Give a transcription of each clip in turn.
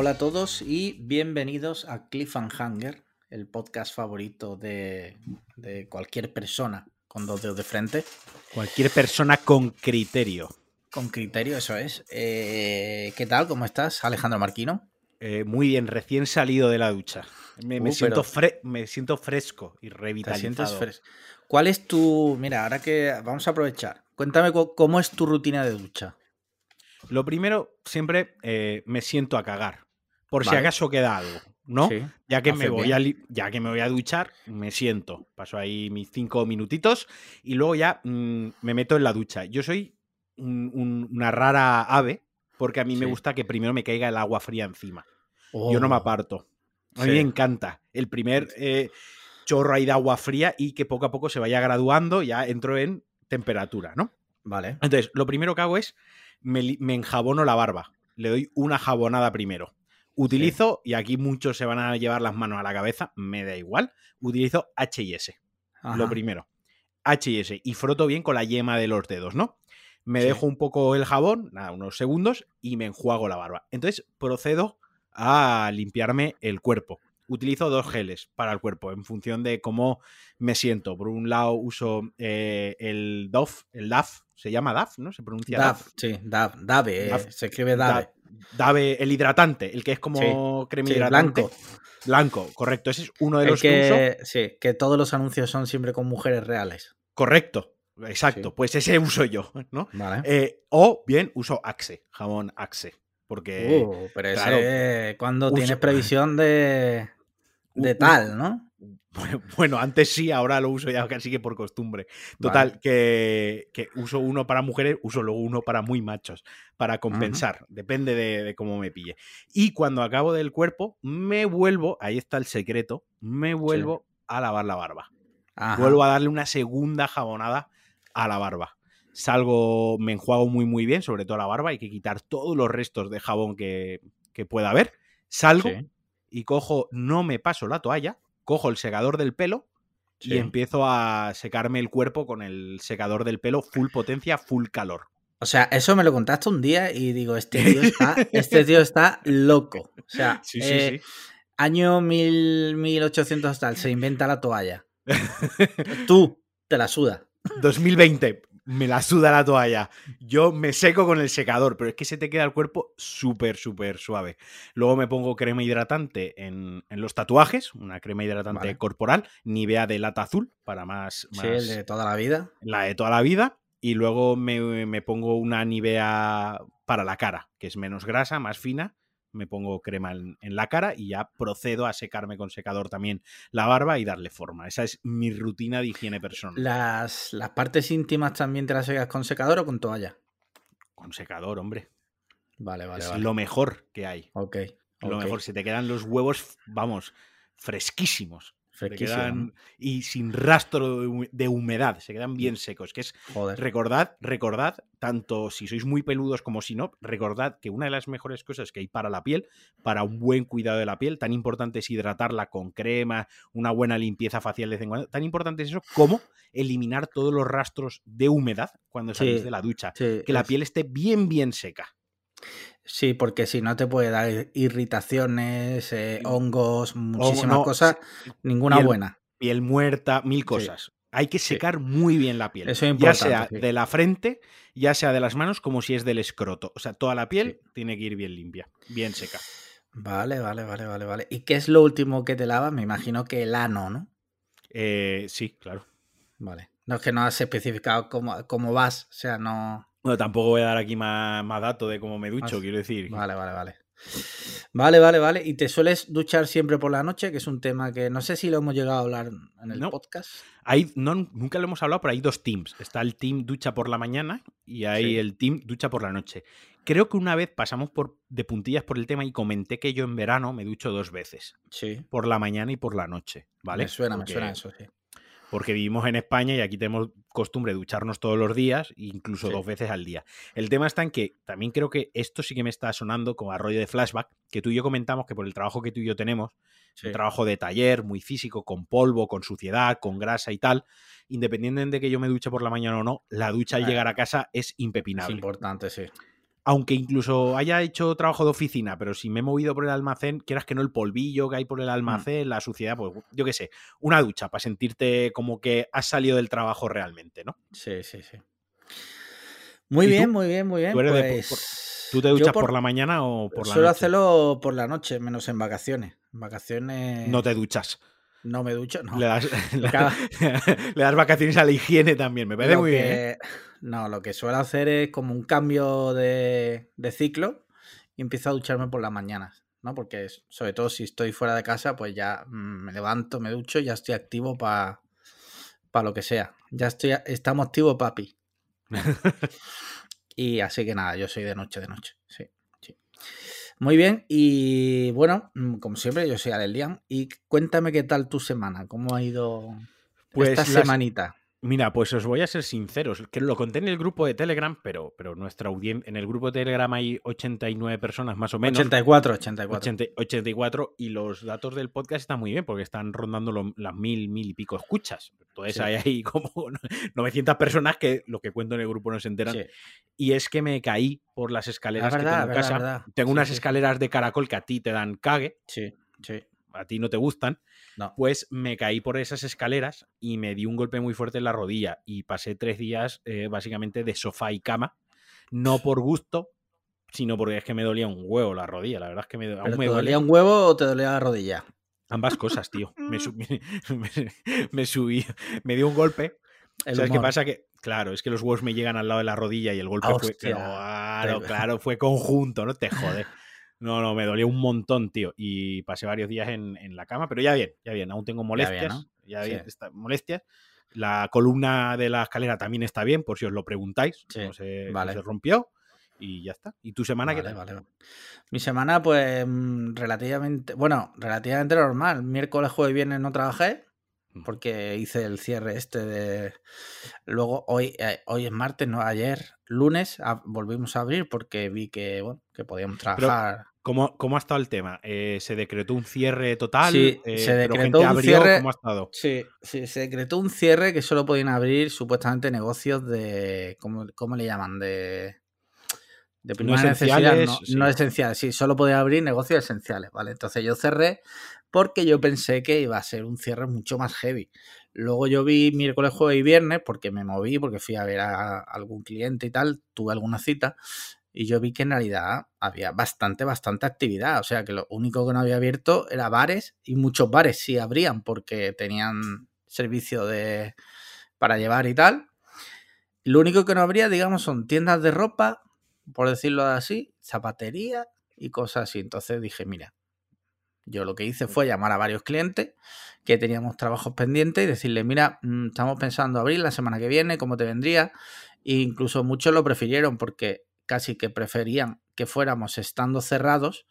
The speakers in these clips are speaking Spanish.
Hola a todos y bienvenidos a Cliffhanger, el podcast favorito de, de cualquier persona con dos dedos de frente. Cualquier persona con criterio. Con criterio, eso es. Eh, ¿Qué tal? ¿Cómo estás, Alejandro Marquino? Eh, muy bien, recién salido de la ducha. Me, me Uh, siento, pero- fre- me siento fresco y ¿Te revitalizado. ¿Cuál es tu... Mira, ahora que vamos a aprovechar. Cuéntame cómo es tu rutina de ducha. Lo primero, siempre eh, me siento a cagar. Por si acaso queda algo, ¿no? Sí, Ya que, me voy a ya que me voy a duchar, me siento. Paso ahí mis cinco minutitos y luego ya mm, me meto en la ducha. Yo soy un- un- una rara ave porque a mí me gusta que primero me caiga el agua fría encima. Yo no me Oh, aparto. A Sí. mí me encanta el primer eh, chorro ahí de agua fría y que poco a poco se vaya graduando, ya entro en temperatura, ¿no? Vale. Entonces, lo primero que hago es me enjabono la barba. Le doy una jabonada primero. Utilizo, y aquí muchos se van a llevar las manos a la cabeza, me da igual, utilizo H&S, lo Ajá. primero. H&S, y froto bien con la yema de los dedos, ¿no? Me Sí. dejo un poco el jabón, nada, unos segundos, y me enjuago la barba. Entonces, procedo a limpiarme el cuerpo. Utilizo dos geles para el cuerpo en función de cómo me siento. Por un lado uso eh, el DOF, el DAF, se llama DAF, ¿no? Se pronuncia DAF. sí, Dav, Dave, eh, Dav. se escribe Dave. Da- Dave, el hidratante, el que es como crema Sí, hidratante. blanco. Blanco, correcto. Ese es uno de El los que, uso. sí, que todos los anuncios son siempre con mujeres reales. Correcto, exacto. Sí. Pues ese uso yo, ¿no? Vale. Eh, o bien uso Axe, jabón Axe. Porque Uh, pero claro, ese cuando uso- tienes previsión de, de tal, ¿no? Bueno, antes sí, ahora lo uso ya casi que por costumbre. Total, Vale. que, que uso uno para mujeres, uso luego uno para muy machos, para compensar, depende de, de cómo me pille. Y cuando acabo del cuerpo, me vuelvo, ahí está el secreto, me vuelvo a lavar la barba. Ajá. Vuelvo a darle una segunda jabonada a la barba. Salgo, me enjuago muy muy bien, sobre todo la barba, hay que quitar todos los restos de jabón que, que pueda haber. Salgo Sí, y cojo, no me paso la toalla, cojo el secador del pelo sí. y empiezo a secarme el cuerpo con el secador del pelo full potencia, full calor. O sea, eso me lo contaste un día y digo, este tío está, este tío está loco. O sea, Sí, sí, eh, año 1000, 1800 tal, se inventa la toalla. Tú te la suda. 2020, me la suda la toalla. Yo me seco con el secador, pero es que se te queda el cuerpo súper, súper suave. Luego me pongo crema hidratante en, en los tatuajes, una crema hidratante Vale. corporal, Nivea de lata azul, para más, Sí, más el de toda la vida. la de toda la vida. Y luego me, me pongo una Nivea para la cara, que es menos grasa, más fina. Me pongo crema en, en la cara y ya procedo a secarme con secador también la barba y darle forma. Esa es mi rutina de higiene personal. Las, las partes íntimas también te las secas con secador o con toalla. Con secador, hombre. Vale, vale, es vale. lo mejor que hay. Ok. Lo mejor, se te quedan los huevos, vamos, fresquísimos. Se quedan- y sin rastro de hu- de humedad, se quedan bien secos, que es Joder. Recordad, recordad, tanto si sois muy peludos como si no, recordad que una de las mejores cosas que hay para la piel, para un buen cuidado de la piel, tan importante es hidratarla con crema, una buena limpieza facial de vez en cuando, tan importante es eso como eliminar todos los rastros de humedad cuando salís Sí, de la ducha. Sí, Que la piel esté bien, bien seca. Sí, porque si no te puede dar irritaciones, eh, Sí. hongos, muchísimas no, cosas, sí, ninguna piel- buena. Piel muerta, mil cosas. Hay que Sí. secar muy bien la piel. Eso es ya sea de la frente, ya sea de las manos, como si es del escroto. O sea, toda la piel tiene que ir bien limpia, bien seca. Vale, vale, vale, vale, vale. ¿Y qué es lo último que te lavas? Me imagino que el ano, ¿no? Eh, sí, claro. Vale. No es que no has especificado cómo, cómo vas, o sea, no. Bueno, tampoco voy a dar aquí más, más dato de cómo me ducho, quiero decir. Vale, vale, vale. Vale, vale, vale. ¿Y te sueles duchar siempre por la noche? Que es un tema que no sé si lo hemos llegado a hablar en el No. podcast. Hay, no, nunca lo hemos hablado, pero hay dos teams. Está el team ducha por la mañana y hay Sí. el team ducha por la noche. Creo que una vez pasamos por, de puntillas por el tema y comenté que yo en verano me ducho dos veces, Sí. por la mañana y por la noche, ¿vale? Me suena, Porque- me suena eso, sí. Porque vivimos en España y aquí tenemos costumbre de ducharnos todos los días, incluso Sí. dos veces al día. El tema está en que también creo que esto sí que me está sonando como a rollo de flashback, que tú y yo comentamos que por el trabajo que tú y yo tenemos, Sí. un trabajo de taller, muy físico, con polvo, con suciedad, con grasa y tal, independientemente de que yo me duche por la mañana o no, la ducha al Ah. llegar a casa es Es impepinable. importante, sí. Aunque incluso haya hecho trabajo de oficina, pero si me he movido por el almacén, quieras que no el polvillo que hay por el Mm. almacén, la suciedad, pues yo qué sé, una ducha para sentirte como que has salido del trabajo realmente, ¿no? Sí, sí, sí. Muy bien, muy bien, muy bien. ¿Tú, eres de- pues, por- ¿Tú te duchas por, la mañana o por la Suelo noche? hacerlo por la noche, menos en vacaciones. En vacaciones No te duchas. No me ducho, no. Le, das, le- Cada- le das vacaciones a la higiene también, me parece Lo muy bien. ¿eh? No, lo que suelo hacer es como un cambio de, de ciclo y empiezo a ducharme por las mañanas, ¿no? Porque sobre todo si estoy fuera de casa, pues ya mm, me levanto, me ducho, ya estoy activo para lo que sea. Ya estoy, estamos activos, papi. y así que nada, yo soy de noche, de noche, sí. Muy bien, y bueno, mm, como siempre, yo soy Alelian. Y cuéntame qué tal tu semana, cómo ha ido Pues esta semanita. Mira, pues os voy a ser sinceros, que lo conté en el grupo de Telegram, pero, pero nuestra audiencia, en el grupo de Telegram hay 89 personas más o menos. 84, 84. 80 84 y los datos del podcast están muy bien porque están rondando lo- las mil, mil y pico escuchas. Entonces Sí. hay ahí como 900 personas que lo que cuento en el grupo no se enteran. Sí. Y es que me caí por las escaleras que verdad, tengo en casa. verdad. Tengo Sí, unas escaleras de caracol que a ti te dan cague, Sí, sí. A ti no te gustan. No. Pues me caí por esas escaleras y me di un golpe muy fuerte en la rodilla y pasé tres días eh, básicamente de sofá y cama. No por gusto, sino porque es que me dolía un huevo la rodilla. La verdad es que me, aún ¿Pero me te dolía un huevo o te dolía la rodilla? Ambas cosas, tío. Me, su- me- subí, me dio un golpe. El ¿Sabes qué pasa? Que, claro, es que los huevos me llegan al lado de la rodilla y el golpe fue. Claro, claro, fue conjunto, no te jode. No, no, me dolió un montón, tío. Y pasé varios días en, en la cama, pero ya bien, ya bien. Aún tengo molestias. bien, ¿no? Ya Sí. bien, está- molestias. La columna de la escalera también está bien, por si os lo preguntáis. Sí, No, se, no vale. se rompió. Y ya está. ¿Y tu semana qué Vale, tal? vale. Mi semana, pues, mm, relativamente, bueno, relativamente normal. Miércoles, jueves y viernes no trabajé. Porque hice el cierre este de... Luego, hoy, eh, hoy es martes, no, ayer, lunes, a- volvimos a abrir porque vi que, bueno, que podíamos trabajar. ¿Cómo, ¿Cómo ha estado el tema? Eh, ¿Se decretó un cierre total? Sí, Eh, se pero decretó gente un abrió, cierre- ¿Cómo ha estado? Sí, sí, se decretó un cierre que solo podían abrir supuestamente negocios de. ¿Cómo, cómo le llaman? De. De primera necesidad, esenciales, no, sí. no esenciales, sí, solo podía abrir negocios esenciales, ¿vale? Entonces yo cerré porque yo pensé que iba a ser un cierre mucho más heavy. Luego yo vi miércoles, jueves y viernes porque me moví, porque fui a ver a algún cliente y tal, tuve alguna cita y yo vi que en realidad había bastante, bastante actividad. O sea que lo único que no había abierto era bares y muchos bares sí abrían porque tenían servicio de para llevar y tal. Lo único que no habría, digamos, son tiendas de ropa, por decirlo así, zapatería y cosas así. Entonces dije, mira, yo lo que hice fue llamar a varios clientes que teníamos trabajos pendientes y decirle, mira, mm, estamos pensando abrir la semana que viene, ¿cómo te vendría? E incluso muchos lo prefirieron porque casi que preferían que fuéramos estando cerrados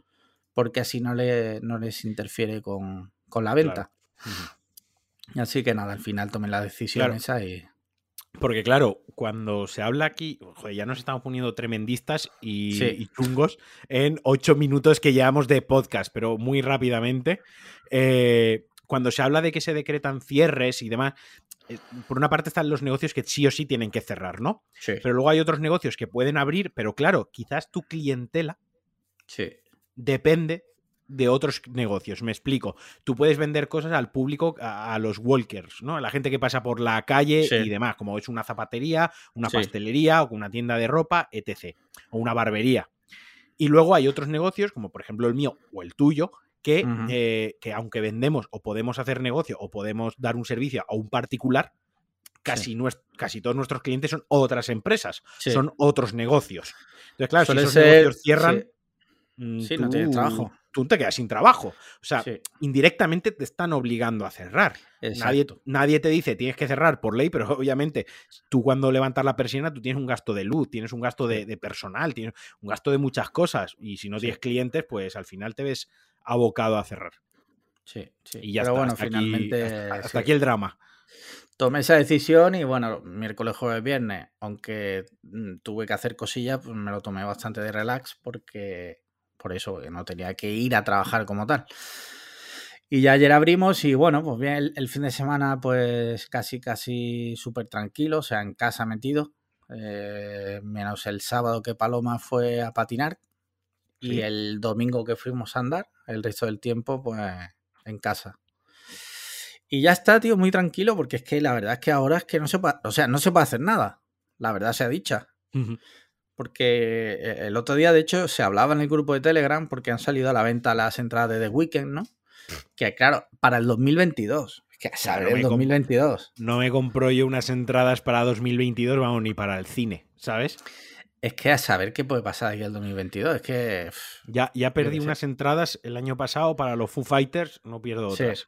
porque así no, le, no les interfiere con, con la venta. Ujú. Así que nada, al final tomé la decisión Claro. esa y... Porque claro, cuando se habla aquí, joder, ya nos estamos poniendo tremendistas y, Sí. y chungos en ocho minutos que llevamos de podcast, pero muy rápidamente. eh, cuando se habla de que se decretan cierres y demás, eh, por una parte están los negocios que sí o sí tienen que cerrar, ¿no? Sí, Pero luego hay otros negocios que pueden abrir, pero claro, quizás tu clientela sí, depende de otros negocios. Me explico. Tú puedes vender cosas al público, a, a los walkers, ¿no? A la gente que pasa por la calle Sí. y demás, como es una zapatería, una Sí. pastelería o una tienda de ropa, etc. O una barbería. Y luego hay otros negocios, como por ejemplo el mío o el tuyo, que, eh, que aunque vendemos o podemos hacer negocio o podemos dar un servicio a un particular, casi, casi todos nuestros clientes son otras empresas, Sí. son otros negocios. Entonces, claro, Suele si esos ser- negocios cierran, sí. mm, Sí, no tienes trabajo. Tú te quedas sin trabajo. O sea, Sí, indirectamente te están obligando a cerrar. Nadie, nadie te dice tienes que cerrar por ley, pero obviamente tú cuando levantas la persiana tú tienes un gasto de luz, tienes un gasto de, de personal, tienes un gasto de muchas cosas. Y si no Sí. tienes clientes, pues al final te ves abocado a cerrar. Sí, sí. Y ya Pero está. bueno, hasta aquí- finalmente hasta, hasta sí. aquí el drama. tomé esa decisión y bueno, miércoles, jueves, viernes, aunque mm, tuve que hacer cosillas, pues me lo tomé bastante de relax porque por eso que no tenía que ir a trabajar como tal. Y ya ayer abrimos y bueno, pues bien, el, el fin de semana pues casi, casi súper tranquilo, o sea, en casa metido. eh, menos el sábado que Paloma fue a patinar y el domingo que fuimos a andar, el resto del tiempo, pues en casa. Y ya está, tío, muy tranquilo, porque es que la verdad es que ahora es que no se puede, o sea, no se puede hacer nada. La verdad sea dicha. Ujú. Porque eh, el otro día, de hecho, se hablaba en el grupo de Telegram porque han salido a la venta las entradas de The Weeknd, ¿no? Que claro, para el 2022. Es que a saber Claro, el me comp- 2022. No me compro yo unas entradas para 2022, vamos, ni para el cine, ¿sabes? Es que a saber qué puede pasar aquí el 2022. Es que. Ya, ya perdí unas entradas el año pasado para los Foo Fighters, no pierdo Sí. otras.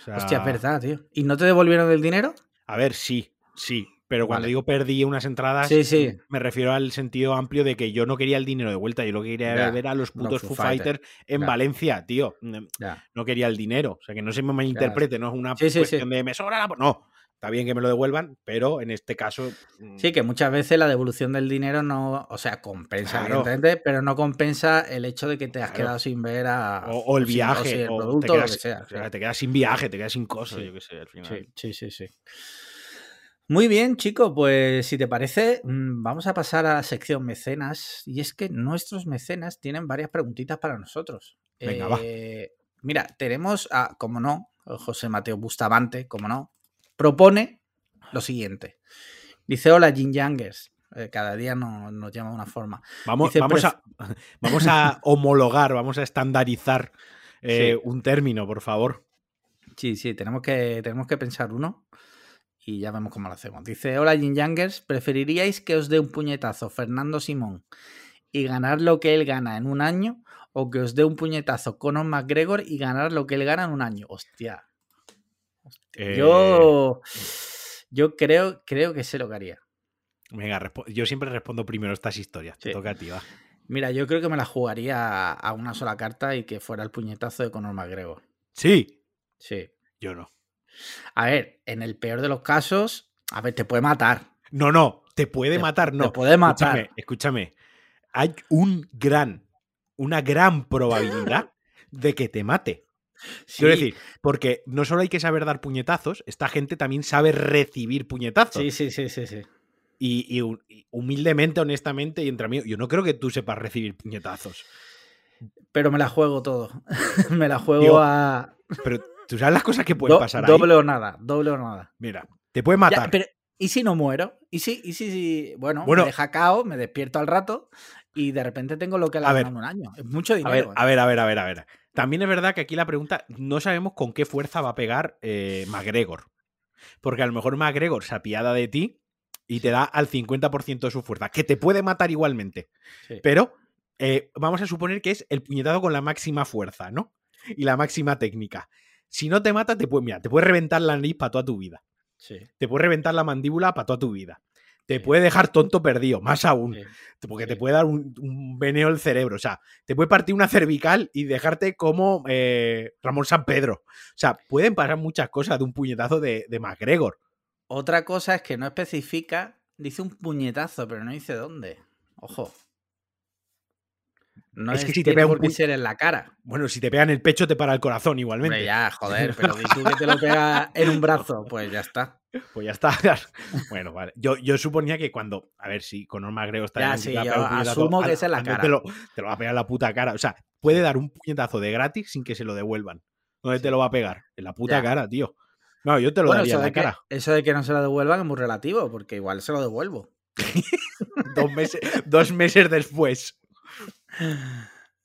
O sea, Hostia, es verdad, tío. ¿Y no te devolvieron el dinero? A ver, sí, sí. Pero cuando Vale. digo perdí unas entradas, Sí, sí. me refiero al sentido amplio de que yo no quería el dinero de vuelta, yo lo que quería Ya, ver a los los putos Foo Foo Fighters en ya. Valencia, tío. Mm, Ya. No quería el dinero. O sea, que no se me malinterprete, no es una Sí, cuestión de me sobra la... po-". No, está bien que me lo devuelvan, pero en este caso... mm, Sí, que muchas veces la devolución del dinero no. O sea, compensa, Claro. evidentemente, pero no compensa el hecho de que te has Claro. quedado sin ver a. O, o el sin- viaje, sin el o producto, o lo que sea. o sea, te quedas sin viaje, te quedas sin cosas, Sí. yo qué sé, al final. Sí, sí, sí, sí. Muy bien, chicos, pues si te parece, mm, vamos a pasar a la sección mecenas. Y es que nuestros mecenas tienen varias preguntitas para nosotros. Venga, va. Eh, Mira, tenemos a, como no, José Mateo Bustamante, como no, propone lo siguiente. Dice, hola, Jin Yangers. Eh, cada día no- nos llama de una forma. Vamos, Dice, vamos, a, vamos a homologar, vamos a estandarizar eh, Sí. un término, por favor. Sí, sí, tenemos que, tenemos que pensar uno y ya vemos cómo lo hacemos. Dice, hola Jin Youngers, ¿preferiríais que os dé un puñetazo Fernando Simón y ganar lo que él gana en un año o que os dé un puñetazo Conor McGregor y ganar lo que él gana en un año? Hostia. Eh, Yo, yo creo, creo que sé lo que haría. Venga, yo siempre respondo primero estas historias. Te Sí. toca a ti, va. Mira, yo creo que me la jugaría a una sola carta y que fuera el puñetazo de Conor McGregor. Sí, Sí. yo no. A ver, en el peor de los casos, a ver, te puede matar. No, no, te puede Te- matar, no. Te puede matar. Escúchame, escúchame. Hay un gran, una gran probabilidad de que te mate. Quiero decir, porque no solo hay que saber dar puñetazos, esta gente también sabe recibir puñetazos. Sí, sí, sí, sí, sí. Y, y hu- y humildemente, honestamente, y entre amigos, yo no creo que tú sepas recibir puñetazos. Pero me la juego todo. me la juego Digo, a Pero tú sabes las cosas que pueden do- pasar doble ahí. o nada, doble o nada. Mira, te puede Ya, matar. pero ¿y si no muero? ¿Y si, y si, si- bueno, Bueno. me deja cao, me despierto al rato y de repente tengo lo que A ver. ganado en un año? Es mucho A dinero. ver, ¿eh? a ver, a ver, a ver, a ver. También es verdad que aquí la pregunta, no sabemos con qué fuerza va a pegar eh, McGregor. Porque a lo mejor McGregor se apiada de ti y te da al 50% de su fuerza, que te puede matar igualmente. Sí. Pero eh, vamos a suponer que es el puñetazo con la máxima fuerza, ¿no? Y la máxima técnica. Si no te mata, te puede, mira, te puede reventar la nariz para toda tu vida. Sí, Te puede reventar la mandíbula para toda tu vida. Te Sí. puede dejar tonto perdido, más aún. sí. Porque te puede dar un, un veneo el cerebro. O sea, te puede partir una cervical y dejarte como eh, Ramón San Pedro. O sea, pueden pasar muchas cosas de un puñetazo de, de McGregor. Otra cosa es que no especifica, dice un puñetazo, pero no dice dónde. Ojo. No Es es, que si te pega un ser en la cara. Bueno, si te pegan el pecho, te para el corazón igualmente. Ya, joder, pero si tú que te lo pegas en un brazo, pues ya está. Pues ya está. bueno, vale. Yo, yo suponía que cuando. A ver si Conor McGregor está Ya, en sí, yo asumo que es en la cara. Te lo, te lo va a pegar en la puta cara. O sea, puede dar un puñetazo de gratis sin que se lo devuelvan. ¿Dónde te Sí. lo va a pegar? En la puta Ya. cara, tío. No, yo te lo Bueno, daría en la que, cara. eso de que no se lo devuelvan es muy relativo, porque igual se lo devuelvo. Dos meses, dos meses después.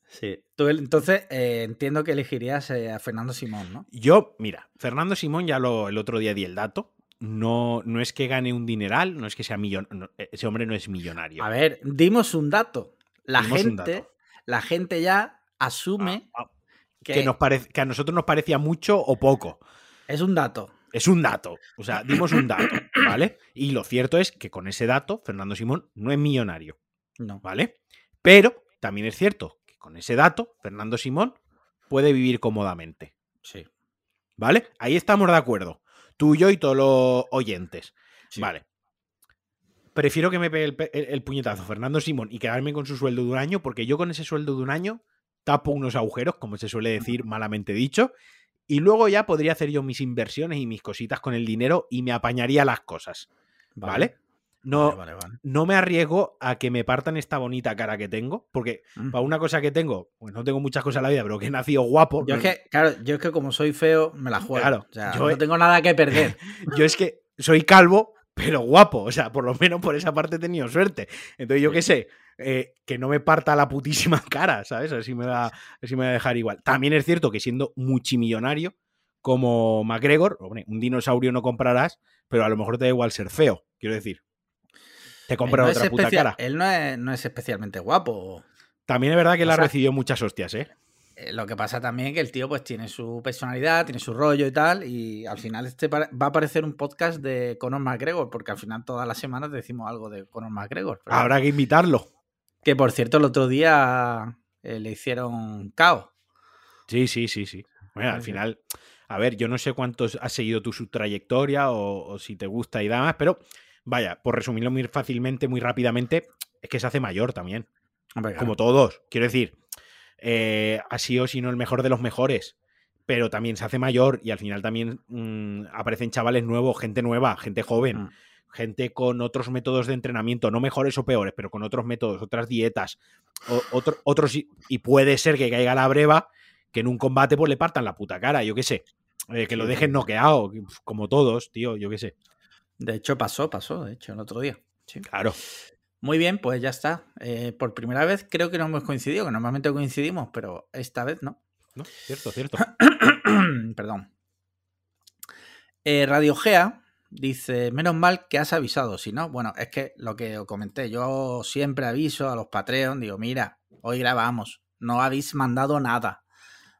Sí. Tú, entonces, eh, entiendo que elegirías eh, a Fernando Simón, ¿no? Yo, mira, Fernando Simón ya lo, el otro día di el dato. No, no es que gane un dineral, no es que sea millonario. ese hombre no es millonario. A ver, dimos un dato. La Dimos gente, dato. la gente ya asume Ah, ah, que, que, nos que a nosotros nos parecía mucho o poco. es un dato. Es un dato. O sea, dimos un dato, ¿vale? Y lo cierto es que con ese dato, Fernando Simón no es millonario, No. ¿vale? Pero también es cierto que con ese dato, Fernando Simón puede vivir cómodamente, Sí. ¿vale? Ahí estamos de acuerdo. Tú, yo y todos los oyentes. sí. Vale. Prefiero que me pegue el, pe- el- el puñetazo Fernando Simón y quedarme con su sueldo de un año, porque yo con ese sueldo de un año tapo unos agujeros, como se suele decir malamente dicho, y luego ya podría hacer yo mis inversiones y mis cositas con el dinero y me apañaría las cosas. ¿Vale? No, Vale, vale, vale. no me arriesgo a que me partan esta bonita cara que tengo, porque Mm. para una cosa que tengo, pues no tengo muchas cosas en la vida, pero que he nacido guapo. Yo no- es que, claro, yo es que como soy feo, me la juego. Claro, O sea, yo no tengo nada que perder. yo es que soy calvo, pero guapo. O sea, por lo menos por esa parte he tenido suerte. Entonces, yo qué sé, eh, que no me parta la putísima cara, ¿sabes? Así me, va, así me va a dejar igual. También es cierto que siendo multimillonario, como McGregor, hombre, un dinosaurio no comprarás, pero a lo mejor te da igual ser feo, quiero decir. Te no es otra puta cara. Él no es, no es especialmente guapo. También es verdad que o él ha recibido muchas hostias, ¿eh? Eh, Lo que pasa también es que el tío pues tiene su personalidad, tiene su rollo y tal, y al final este va a aparecer un podcast de Conor McGregor, porque al final todas las semanas decimos algo de Conor McGregor. pero- Habrá que invitarlo. Que por cierto el otro día eh, le hicieron caos. Sí, sí, sí, sí. Bueno, al final, a ver, yo no sé cuántos has seguido tú su trayectoria o, o si te gusta y demás, pero vaya, por resumirlo muy fácilmente, muy rápidamente, es que se hace mayor también, como todos. Quiero decir, eh, ha sido, si no el mejor de los mejores, pero también se hace mayor y al final también mm, aparecen chavales nuevos, gente nueva, gente joven. Mm. Gente con otros métodos de entrenamiento, no mejores o peores, pero con otros métodos, otras dietas, o- otro- otros, y- puede ser que caiga la breva que en un combate pues le partan la puta cara, yo qué sé. Eh, que lo dejen noqueado, como todos, tío, yo qué sé. De hecho pasó, pasó, de hecho, el otro día. Sí. Claro. Muy bien, pues ya está. Eh, por primera vez creo que no hemos coincidido, que normalmente coincidimos, pero esta vez no. ¿no? Cierto, cierto. Perdón. Eh, Radio Gea dice, menos mal que has avisado, si no, bueno, es que lo que os comenté, yo siempre aviso a los Patreon, digo, mira, hoy grabamos, no habéis mandado nada,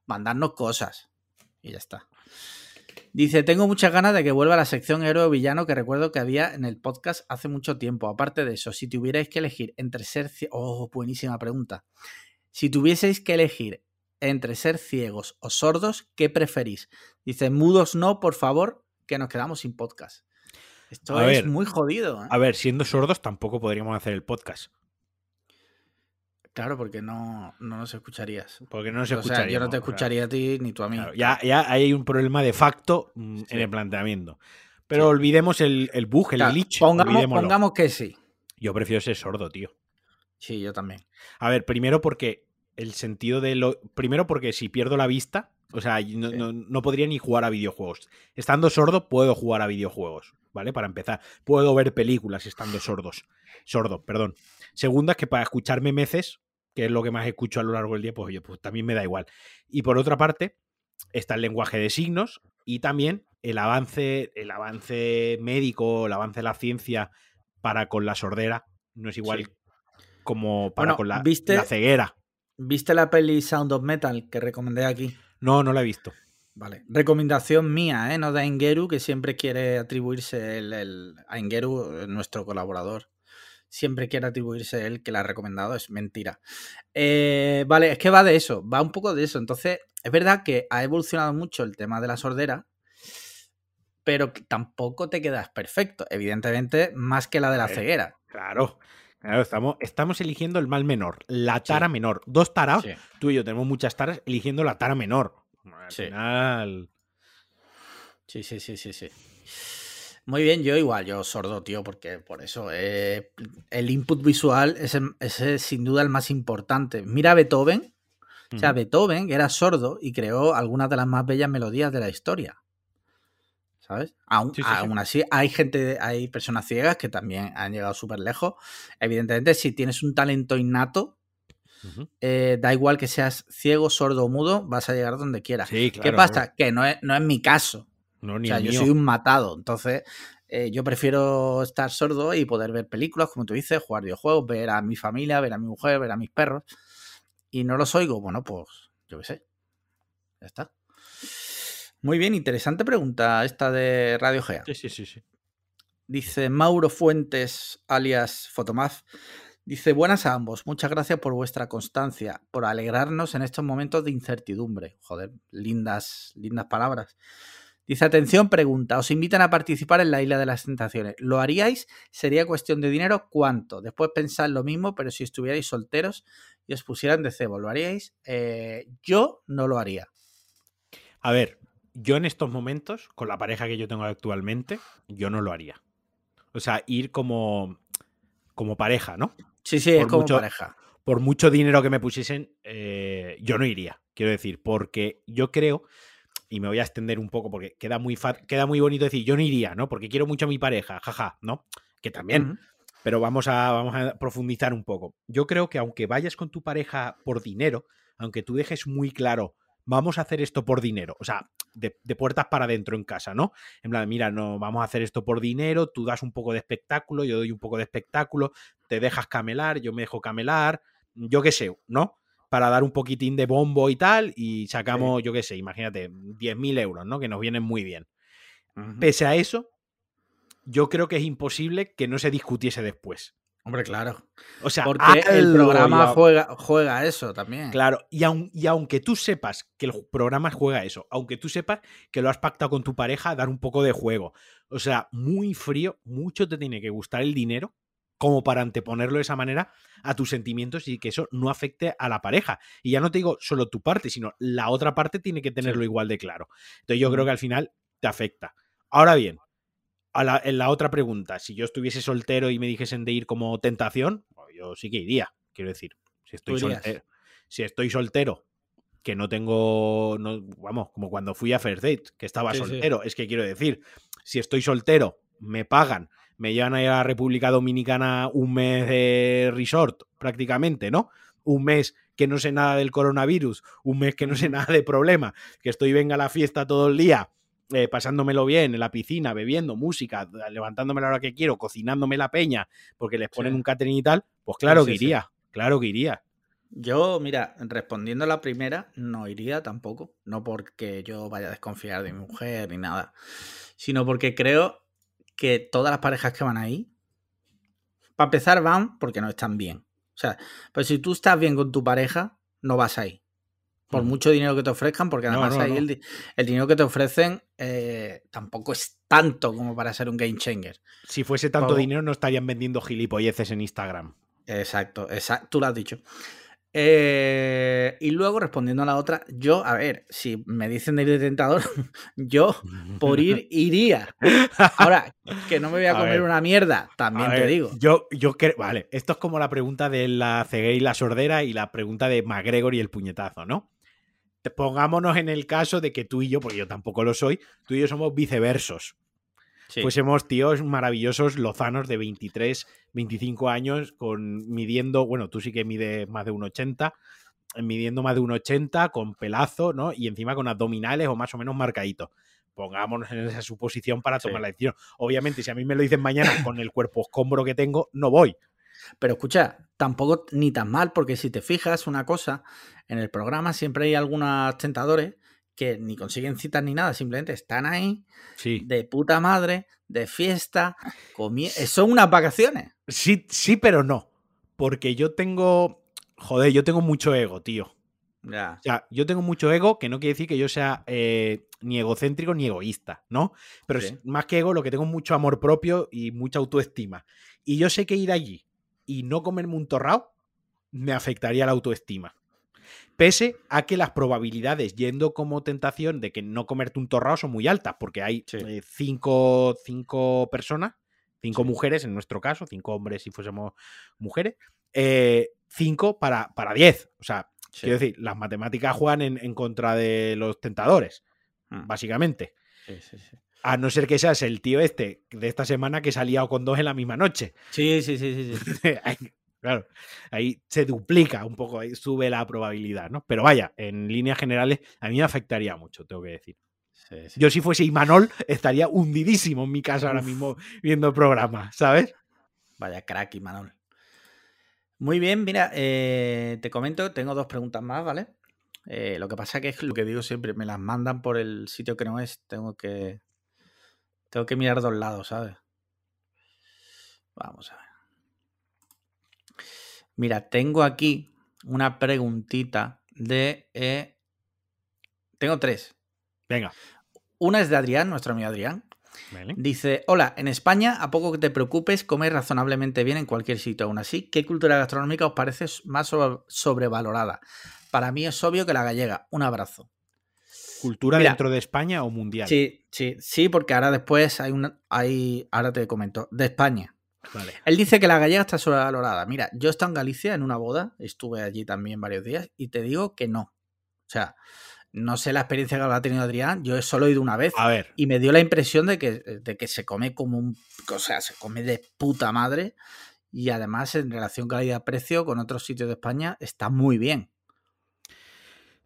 mandadnos cosas. Y ya está. Dice, tengo muchas ganas de que vuelva la sección héroe o villano que recuerdo que había en el podcast hace mucho tiempo. Aparte de eso, si tuvierais que elegir entre ser... Oh, buenísima pregunta. Si tuvieseis que elegir entre ser ciegos o sordos, ¿qué preferís? Dice, mudos no, por favor, que nos quedamos sin podcast. Esto A es ver, muy jodido. ¿eh? A ver, siendo sordos tampoco podríamos hacer el podcast. Claro, porque no, no nos escucharías. Porque no se o sea, yo no te escucharía. a ti ni tú a mí. ya, ya hay un problema de facto mm, Sí. en el planteamiento. Pero Sí. olvidemos el, el bug, el Claro, glitch. pongamos, que sí. Yo prefiero ser sordo, tío. Sí, yo también. A ver, primero porque el sentido de lo. Primero porque si pierdo la vista, o sea, no, Sí. no- no podría ni jugar a videojuegos. Estando sordo, puedo jugar a videojuegos, ¿vale? Para empezar. Puedo ver películas estando sordos. Sordo, perdón. Segunda, es que para escucharme meces, que es lo que más escucho a lo largo del día, pues oye, pues también me da igual. Y por otra parte, está el lenguaje de signos y también el avance, el avance médico, el avance de la ciencia para con la sordera no es igual Sí. como para Bueno, con la, ¿viste? la ceguera. ¿Viste la peli Sound of Metal que recomendé aquí? No, no la he visto. Vale. Recomendación mía, ¿eh? No de Ingeru, que siempre quiere atribuirse el, el- a Ingeru, eh, nuestro colaborador. Siempre quiere atribuirse él que la ha recomendado. Es mentira. Eh, vale, es que va de eso. Va un poco de eso. Entonces, es verdad que ha evolucionado mucho el tema de la sordera. Pero tampoco te quedas perfecto. Evidentemente, más que la de la ceguera. Claro. Claro, estamos, estamos eligiendo el mal menor, la tara menor. Dos taras, Sí. tú y yo tenemos muchas taras eligiendo la tara menor. Al final. Sí, sí, sí, sí, sí. Muy bien, yo igual, yo sordo, tío, porque por eso eh, el input visual es, el- es sin duda el más importante. Mira a Beethoven, o sea. Beethoven era sordo y creó algunas de las más bellas melodías de la historia. ¿Sabes? Aún, Sí, sí, sí. aún así, hay gente, hay personas ciegas que también han llegado súper lejos. Evidentemente, si tienes un talento innato, eh, da igual que seas ciego, sordo o mudo, vas a llegar donde quieras. Sí, ¿Qué claro, pasa? Que no es, no es mi caso. No, O sea, yo mío. soy un matado. Entonces, eh, yo prefiero estar sordo y poder ver películas, como tú dices, jugar videojuegos, ver a mi familia, ver a mi mujer, ver a mis perros. Y no los oigo. Bueno, pues yo qué sé. Ya está. Muy bien, interesante pregunta esta de Radio Gea. Sí, sí, sí, sí. Dice Mauro Fuentes, alias Fotomaz. Dice, buenas a ambos. Muchas gracias por vuestra constancia, por alegrarnos en estos momentos de incertidumbre. Joder, lindas, lindas palabras. Dice, atención, pregunta. Os invitan a participar en la Isla de las Tentaciones. ¿Lo haríais? ¿Sería cuestión de dinero? ¿Cuánto? Después pensad lo mismo, pero si estuvierais solteros y os pusieran de cebo, ¿lo haríais? Eh, yo no lo haría. A ver, yo en estos momentos, con la pareja que yo tengo actualmente, yo no lo haría. O sea, ir como, como pareja, ¿no? Sí, sí, es como pareja. Por mucho dinero que me pusiesen, eh, yo no iría, quiero decir, porque yo creo, y me voy a extender un poco porque queda muy, queda muy bonito decir, yo no iría, ¿no? Porque quiero mucho a mi pareja, jaja, ¿no? Que también. Pero vamos a, vamos a profundizar un poco. Yo creo que aunque vayas con tu pareja por dinero, aunque tú dejes muy claro, vamos a hacer esto por dinero, o sea, de, puertas para adentro en casa, ¿no? En plan, mira, no, vamos a hacer esto por dinero, tú das un poco de espectáculo, yo doy un poco de espectáculo, te dejas camelar, yo me dejo camelar, yo qué sé, ¿no? Para dar un poquitín de bombo y tal, y sacamos, yo qué sé, imagínate, 10.000 euros, ¿no? Que nos vienen muy bien. Pese a eso, yo creo que es imposible que no se discutiese después. Hombre, claro. O sea, porque el programa juega, juega eso también. Claro, y, y, aunque tú sepas que el programa juega eso, aunque tú sepas que lo has pactado con tu pareja, dar un poco de juego. O sea, muy frío, mucho te tiene que gustar el dinero como para anteponerlo de esa manera a tus sentimientos y que eso no afecte a la pareja. Y ya no te digo solo tu parte, sino la otra parte tiene que tenerlo igual de claro. Entonces yo creo que al final te afecta. Ahora bien, en la otra pregunta, si yo estuviese soltero y me dijesen de ir como tentación, pues yo sí que iría. Quiero decir, si estoy soltero, si estoy soltero, que no tengo, no, vamos, como cuando fui a First Date, que estaba soltero, es que quiero decir, si estoy soltero, me pagan, me llevan a ir a la República Dominicana un mes de resort, prácticamente, ¿no? Un mes que no sé nada del coronavirus, un mes que no sé nada de problema, que estoy venga a la fiesta todo el día eh, pasándomelo bien en la piscina, bebiendo música, levantándome la hora que quiero, cocinándome la peña, porque les ponen un catering y tal, pues claro que iría, claro que iría. Yo, mira, respondiendo a la primera, no iría tampoco. No porque yo vaya a desconfiar de mi mujer ni nada, sino porque creo que todas las parejas que van ahí, para empezar, van porque no están bien. O sea, pues si tú estás bien con tu pareja, no vas ahí por mucho dinero que te ofrezcan, porque además ahí El, dinero que te ofrecen eh, tampoco es tanto como para ser un game changer. Si fuese tanto dinero, no estarían vendiendo gilipolleces en Instagram. Exacto, exacto tú lo has dicho. Eh, y luego, respondiendo a la otra, yo, a ver, si me dicen de ir de tentador, yo por ir iría. Ahora, que no me voy a, comer una mierda, también te digo. Yo, yo creo, vale, esto es como la pregunta de la ceguera y la sordera y la pregunta de McGregor y el puñetazo, ¿no? pongámonos en el caso de que tú y yo, porque yo tampoco lo soy, tú y yo somos viceversos. Pues somos tíos maravillosos lozanos de 23, 25 años, con midiendo, bueno, tú sí que mides más de un 80, midiendo más de un 80, con pelazo, ¿no? Y encima con abdominales o más o menos marcaditos. Pongámonos en esa suposición para tomar la decisión. Obviamente, si a mí me lo dicen mañana con el cuerpo escombro que tengo, no voy. Pero escucha, tampoco ni tan mal, porque si te fijas una cosa, en el programa siempre hay algunos tentadores que ni consiguen citas ni nada, simplemente están ahí de puta madre, de fiesta, eh, son unas vacaciones. Sí, sí, pero no. Porque yo tengo. Joder, yo tengo mucho ego, tío. Ya. O sea, yo tengo mucho ego, que no quiere decir que yo sea eh, ni egocéntrico ni egoísta, ¿no? Pero más que ego, lo que tengo es mucho amor propio y mucha autoestima. Y yo sé que ir allí y no comerme un torrao me afectaría la autoestima. Pese a que las probabilidades, yendo como tentación de que no comerte un torrao son muy altas, porque hay eh, cinco, personas, cinco mujeres en nuestro caso, cinco hombres si fuésemos mujeres, eh, cinco para, para diez. O sea, quiero decir, las matemáticas juegan en, contra de los tentadores, mm. básicamente. A no ser que seas el tío este de esta semana que se ha liado con dos en la misma noche. Sí, sí, sí, sí. claro, ahí se duplica un poco, ahí sube la probabilidad, ¿no? Pero vaya, en líneas generales, a mí me afectaría mucho, tengo que decir. Yo si fuese Imanol, estaría hundidísimo en mi casa ahora mismo viendo el programa, ¿sabes? Vaya crack, Imanol. Muy bien, mira, eh, te comento, tengo dos preguntas más, ¿vale? Eh, lo que pasa que es lo que digo siempre, me las mandan por el sitio que no es, tengo que tengo que mirar dos lados, ¿sabes? Vamos a ver. Mira, tengo aquí una preguntita de... Eh, tengo tres. Venga. Una es de Adrián, nuestro amigo Adrián. Dice, hola, en España, a poco que te preocupes, comer razonablemente bien en cualquier sitio. Aún así, ¿qué cultura gastronómica os parece más sobrevalorada? Para mí es obvio que la gallega. Un abrazo. ¿Cultura Mira, dentro de España o mundial? Sí, sí, sí, porque ahora después hay una. Hay, ahora te comento. De España. Vale. Él dice que la gallega está sobrevalorada. Mira, yo he estado en Galicia en una boda, estuve allí también varios días y te digo que no. O sea, no sé la experiencia que habrá tenido Adrián, yo solo he ido una vez A ver, y me dio la impresión de que, de que se come como un. O sea, se come de puta madre y además en relación calidad-precio con otros sitios de España está muy bien.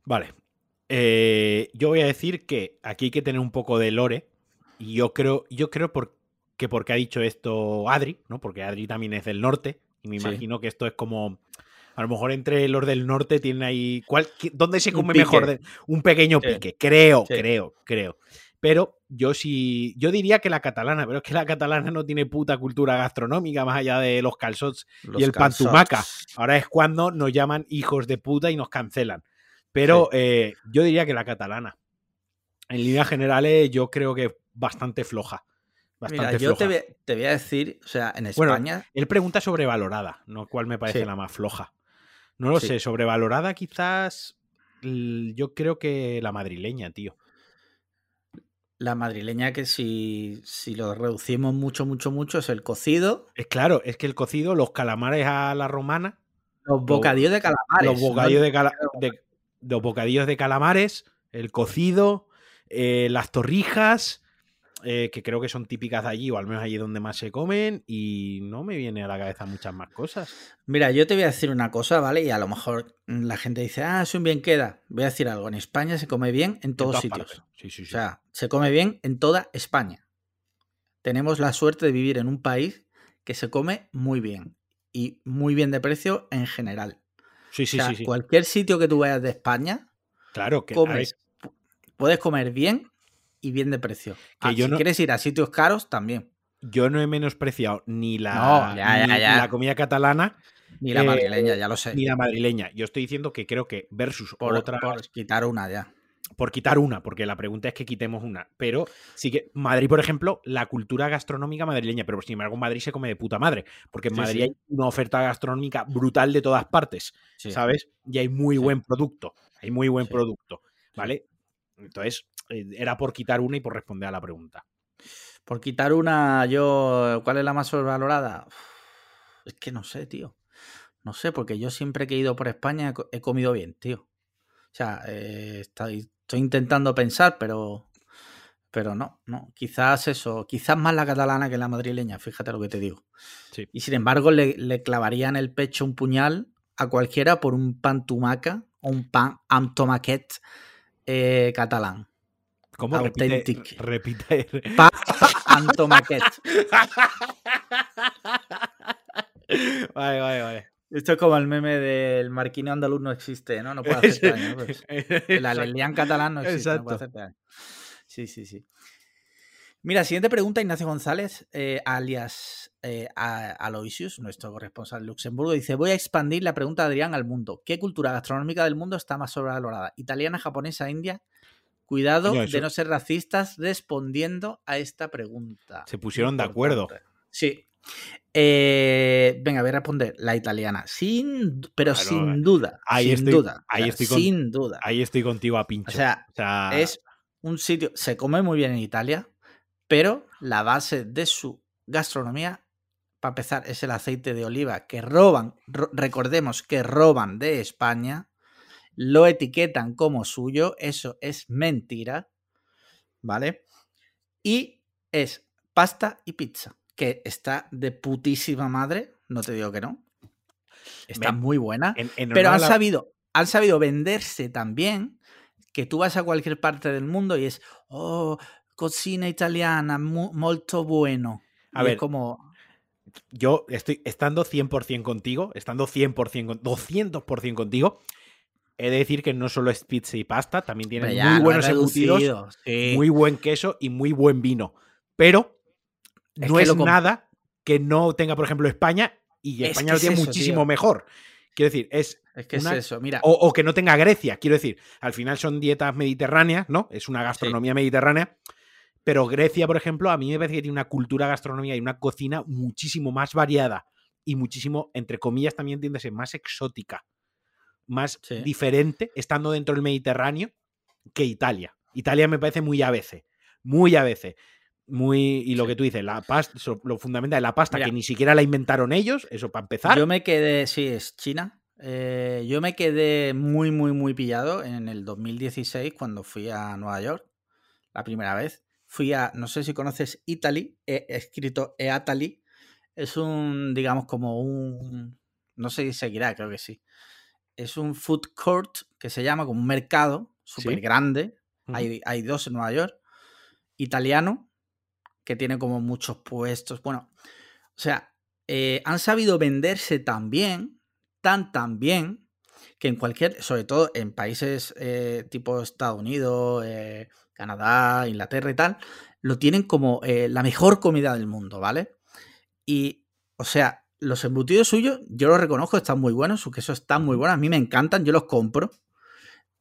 vale. Eh, yo voy a decir que aquí hay que tener un poco de lore. Y yo creo, yo creo por- que porque ha dicho esto Adri, ¿no? Porque Adri también es del norte. Y me Sí. imagino que esto es como. A lo mejor entre los del norte tienen ahí. ¿cuál, qué- ¿Dónde se come mejor? de- un pequeño Sí. pique. Creo, Sí. creo, creo. Pero yo sí. Yo diría que la catalana, pero es que la catalana no tiene puta cultura gastronómica más allá de los calzots Los y el calzots. pantumaca. Ahora es cuando nos llaman hijos de puta y nos cancelan. Pero eh, yo diría que la catalana. En líneas generales, yo creo que bastante floja. Bastante Mira, yo floja. te voy, te voy a decir, o sea, en Bueno, España. Él pregunta sobrevalorada, ¿no? ¿Cuál me parece Sí. la más floja? No lo Sí. sé, sobrevalorada quizás. Yo creo que la madrileña, tío. La madrileña que si, si lo reducimos mucho, mucho, mucho es el cocido, Es claro, es que el cocido, los calamares a la romana, los bocadillos de calamares. los bocadillos ¿no? de, cala- de- los bocadillos de calamares, el cocido, eh, las torrijas, eh, que creo que son típicas de allí, o al menos allí donde más se comen, y no me viene a la cabeza muchas más cosas. Mira, yo te voy a decir una cosa, ¿vale? Y a lo mejor la gente dice, ah, es un bien queda. Voy a decir algo, en España se come bien en todos sitios. partes. Sí, sí, O sí. sea, se come bien en toda España. Tenemos la suerte de vivir en un país que se come muy bien. Y muy bien de precio en general. sí, sí, o sea, sí, sí. cualquier sitio que tú vayas de España, Claro, que comes, puedes comer bien y bien de precio. Que Ah, yo si no- quieres ir a sitios caros, también. yo no he menospreciado ni la, No, ya, ni ya, ya. la comida catalana Ni la Eh, madrileña, ya lo sé. ni la madrileña. Yo estoy diciendo que creo que versus Por, otras por quitar una ya. por quitar una, porque la pregunta es que quitemos una. Pero sí que Madrid, por ejemplo, la cultura gastronómica madrileña, pero sin embargo Madrid se come de puta madre, porque en Sí, Madrid sí. hay una oferta gastronómica brutal de todas partes, Sí. ¿sabes? Y hay muy buen producto, hay muy buen producto, ¿vale? Entonces, eh, era por quitar una y por responder a la pregunta. Por quitar una, yo. ¿Cuál es la más sobrevalorada? Es que no sé, tío. No sé, porque yo siempre que he ido por España he co- he comido bien, tío. O sea, eh, estoy, estoy intentando pensar, pero. Pero no, no. Quizás eso. Quizás más la catalana que la madrileña, fíjate lo que te digo. Sí. Y sin embargo, le, le clavaría en el pecho un puñal a cualquiera por un pan tumaca o un pan am tomaquet eh, catalán. ¿Cómo? Repite, Authentic. repite. Am tomaquet. vale, vale, vale. Esto es como el meme del marquino andaluz no existe, ¿no? No puede hacer daño. Pues, el alelián catalán no existe, no puede Exacto. hacer daño. Sí, sí, sí. Mira, siguiente pregunta, Ignacio González, eh, alias eh, Aloysius, nuestro corresponsal de Luxemburgo, dice, voy a expandir la pregunta de Adrián al mundo. ¿Qué cultura gastronómica del mundo está más sobrevalorada? ¿Italiana, japonesa, india? Cuidado Coño, de no ser racistas respondiendo a esta pregunta. Se pusieron de acuerdo. Sí. Eh, venga, voy a responder. La italiana. Sin, pero Claro, sin duda. ahí sin estoy- duda. ahí o sea, estoy con- sin duda. Ahí estoy contigo a pincho. O sea, O sea, es un sitio. Se come muy bien en Italia, pero la base de su gastronomía, para empezar, es el aceite de oliva que roban. ro- recordemos que roban de España. Lo etiquetan como suyo. Eso es mentira. ¿Vale? Y es pasta y pizza, que está de putísima madre, no te digo que no. Está muy buena, en- en pero han la- sabido, han sabido venderse también que tú vas a cualquier parte del mundo y es, oh, cocina italiana, mu- molto bueno. A Y ver, es como, yo estoy estando 100% contigo, estando 100%, con- 200% contigo, he de decir que no solo es pizza y pasta, también tienen ya, muy buenos embutidos, sí. muy buen queso y muy buen vino. Pero Es no es nada que no tenga, por ejemplo, España y Es España que lo es tiene eso, muchísimo tío. mejor. Quiero decir, es Es que una- es eso, mira. o, o que no tenga Grecia. Quiero decir, al final son dietas mediterráneas, ¿no? Es una gastronomía mediterránea. Pero Grecia, por ejemplo, a mí me parece que tiene una cultura gastronómica y una cocina muchísimo más variada y muchísimo, entre comillas, también tiende a ser más exótica, más Sí. diferente, estando dentro del Mediterráneo, que Italia. Italia me parece muy a veces. Muy a veces. Muy, y lo que tú dices, la pasta, lo fundamental de la pasta, que ni siquiera la inventaron ellos, eso para empezar. Yo me quedé, sí, es China. Eh, yo me quedé muy, muy, muy pillado en el 2016 cuando fui a Nueva York, la primera vez. Fui a, no sé si conoces Italy, he escrito Eataly. Es un, digamos, como un, no sé si seguirá, creo que sí. Es un food court que se llama como un mercado súper grande. hay, hay dos en Nueva York. Italiano, que tiene como muchos puestos. Bueno, o sea, eh, han sabido venderse tan bien, tan, tan bien, que en cualquier, sobre todo en países eh, tipo Estados Unidos, eh, Canadá, Inglaterra y tal, lo tienen como la mejor comida del mundo, ¿vale? Y, o sea, los embutidos suyos, yo los reconozco, están muy buenos, su queso está muy bueno, a mí me encantan, yo los compro,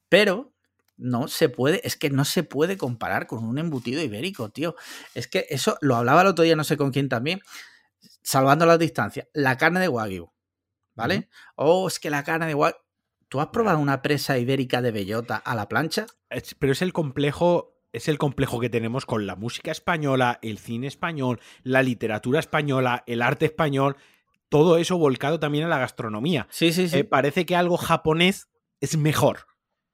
pero no se puede, es que no se puede comparar con un embutido ibérico, tío. Es que eso lo hablaba el otro día, no sé con quién también, salvando las distancias. La carne de Wagyu, ¿vale? Oh, es que la carne de Wagyu. ¿Tú has probado una presa ibérica de bellota a la plancha? pero es el complejo. Es el complejo que tenemos con la música española, el cine español, la literatura española, el arte español, todo eso volcado también a la gastronomía. Sí, sí, sí. Eh, parece que algo japonés es mejor.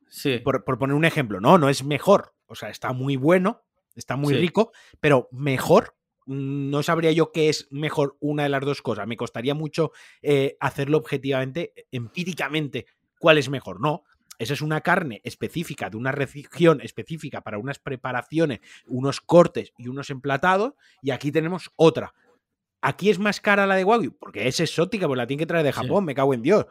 Sí. Por, poner un ejemplo, no, no es mejor. O sea, está muy bueno, está muy rico, pero mejor. No sabría yo qué es mejor una de las dos cosas. Me costaría mucho eh, hacerlo objetivamente, empíricamente, cuál es mejor. No, esa es una carne específica de una región específica para unas preparaciones, unos cortes y unos emplatados, y aquí tenemos otra. Aquí es más cara la de Wagyu, porque es exótica, pues la tiene que traer de Japón, me cago en Dios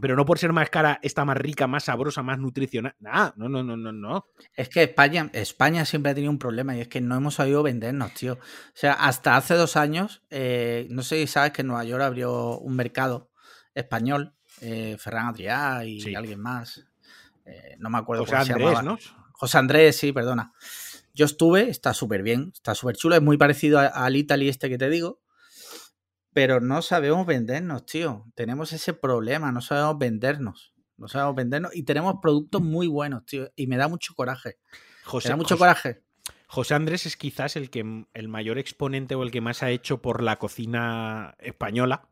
pero no por ser más cara está más rica, más sabrosa, más nutricional. Nah, no, no, no, no, no. Es que España, España siempre ha tenido un problema y es que no hemos sabido vendernos, tío. O sea, hasta hace dos años, eh, no sé si sabes que en Nueva York abrió un mercado español, eh, Ferran Adrià y alguien más. Eh, no me acuerdo José Andrés, ¿no? José Andrés, sí, perdona. Yo estuve, está súper bien, está súper chulo, es muy parecido al Italy este que te digo pero no sabemos vendernos, tío. Tenemos ese problema, no sabemos vendernos. No sabemos vendernos y tenemos productos muy buenos, tío. Y me da mucho coraje. José, me da mucho coraje. José Andrés es quizás el que el mayor exponente o el que más ha hecho por la cocina española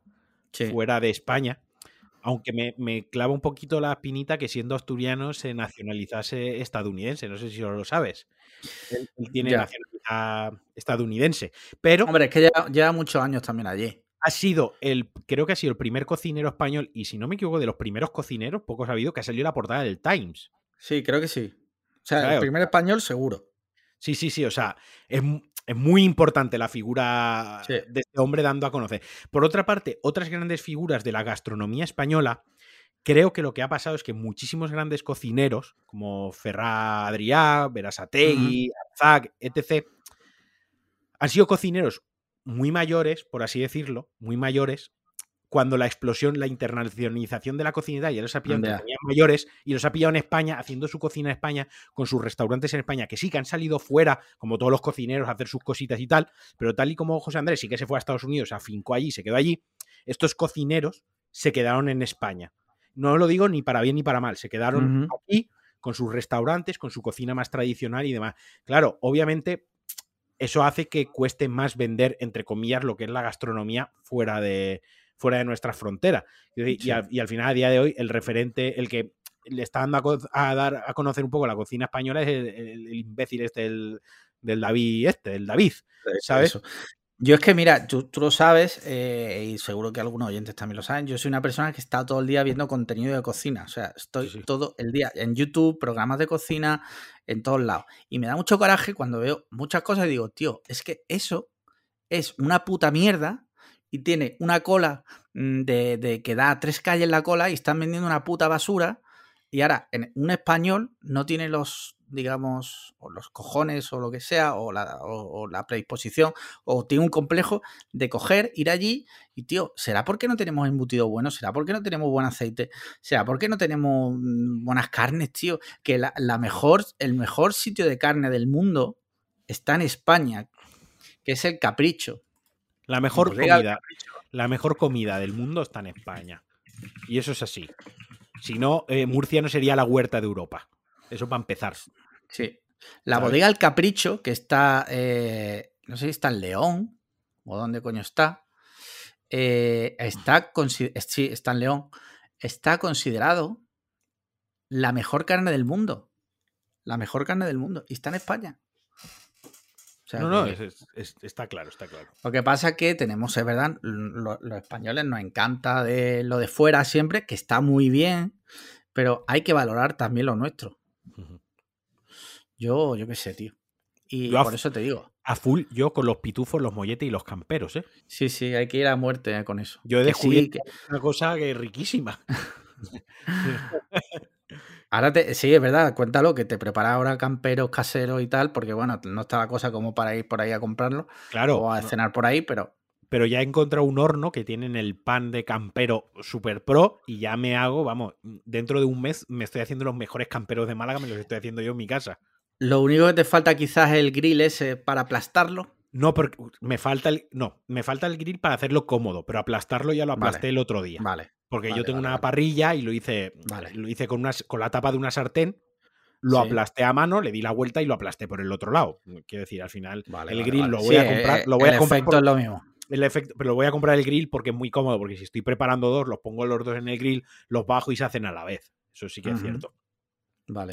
fuera de España. Aunque me, me, clava un poquito la pinita que siendo asturiano se nacionalizase estadounidense. No sé si lo sabes. Él, tiene nacionalidad estadounidense. Pero. Hombre, es que lleva, lleva muchos años también allí ha sido el, creo que ha sido el primer cocinero español, y si no me equivoco, de los primeros cocineros, poco sabido, que ha salido la portada del Times. Sí, creo que sí. O sea, el primer español seguro. Sí, sí, sí. O sea, es, muy importante la figura de este hombre dando a conocer. Por otra parte, otras grandes figuras de la gastronomía española, creo que lo que ha pasado es que muchísimos grandes cocineros, como Ferrá Adrià, Berasategui, uh etc., han sido cocineros muy mayores, por así decirlo, muy mayores, cuando la explosión, la internacionalización de la cocina ya los ha pillado mayores y los ha pillado en España, haciendo su cocina en España, con sus restaurantes en España, que sí que han salido fuera, como todos los cocineros, a hacer sus cositas y tal, pero tal y como José Andrés sí que se fue a Estados Unidos, se afincó allí, se quedó allí, estos cocineros se quedaron en España. No lo digo ni para bien ni para mal, se quedaron aquí con sus restaurantes, con su cocina más tradicional y demás. Claro, obviamente eso hace que cueste más vender, entre comillas, lo que es la gastronomía fuera de, fuera de nuestra frontera. Y, al, final, a día de hoy, el referente, el que le está dando a, dar a conocer un poco la cocina española es el, imbécil este del, del, David, este, el David, ¿sabes? Yo es que, mira, tú, lo sabes, eh, y seguro que algunos oyentes también lo saben, yo soy una persona que está todo el día viendo contenido de cocina, o sea, estoy todo el día en YouTube, programas de cocina, en todos lados. Y me da mucho coraje cuando veo muchas cosas y digo, tío, es que eso es una puta mierda y tiene una cola mm, de, de que da tres calles la cola y están vendiendo una puta basura. Y ahora, en un español no tiene los digamos, o los cojones o lo que sea, o la, o, la predisposición, o tiene un complejo de coger, ir allí y, tío, ¿será porque no tenemos embutido bueno? ¿Será porque no tenemos buen aceite? ¿Será porque no tenemos mm, buenas carnes, tío? Que la, mejor, el mejor sitio de carne del mundo está en España, que es el Capricho. La mejor comida, la mejor comida del mundo está en España. Y eso es así. Si no, eh, Murcia no sería la huerta de Europa. Eso para empezar. Sí. La ¿sabes? bodega El Capricho, que está, eh, no sé si está en León o dónde coño está, eh, está, eh, sí, está en León, está considerado la mejor carne del mundo. La mejor carne del mundo. Y está en España. O sea No, no, que- es- es- es- está claro, está claro. Lo que pasa es que tenemos, es verdad, lo- los españoles nos encanta de lo de fuera siempre, que está muy bien, pero hay que valorar también lo nuestro. Yo, yo qué sé, tío. Y Yo por eso te digo. A full, yo con los pitufos, los molletes y los camperos, ¿eh? Sí, sí, hay que ir a muerte eh, con eso. Yo he Que sí, descubierto que- una cosa que es riquísima. Ahora te, sí, es verdad, cuéntalo, que te preparas ahora camperos caseros y tal, porque bueno, no está la cosa como para ir por ahí a comprarlo Claro, o a cenar por ahí, pero pero ya he encontrado un horno que tienen el pan de campero super pro y ya me hago, vamos, dentro de un mes me estoy haciendo los mejores camperos de Málaga, me los estoy haciendo yo en mi casa. Lo único que te falta quizás es el grill ese para aplastarlo. No, porque me falta el, no, me falta el grill para hacerlo cómodo, pero aplastarlo ya lo Vale. aplasté el otro día. Vale. Porque vale, yo tengo vale, una parrilla y lo hice, Vale. lo hice con, una, con la tapa de una sartén, lo Sí. aplasté a mano, le di la vuelta y lo aplasté por el otro lado. Quiero decir, al final Vale, el grill vale. lo voy Sí, a comprar, eh, lo voy el a comprar efecto por- es lo mismo. el efecto, pero lo voy a comprar el grill porque es muy cómodo, porque si estoy preparando dos, los pongo los dos en el grill, los bajo y se hacen a la vez. Eso sí que es cierto. Vale.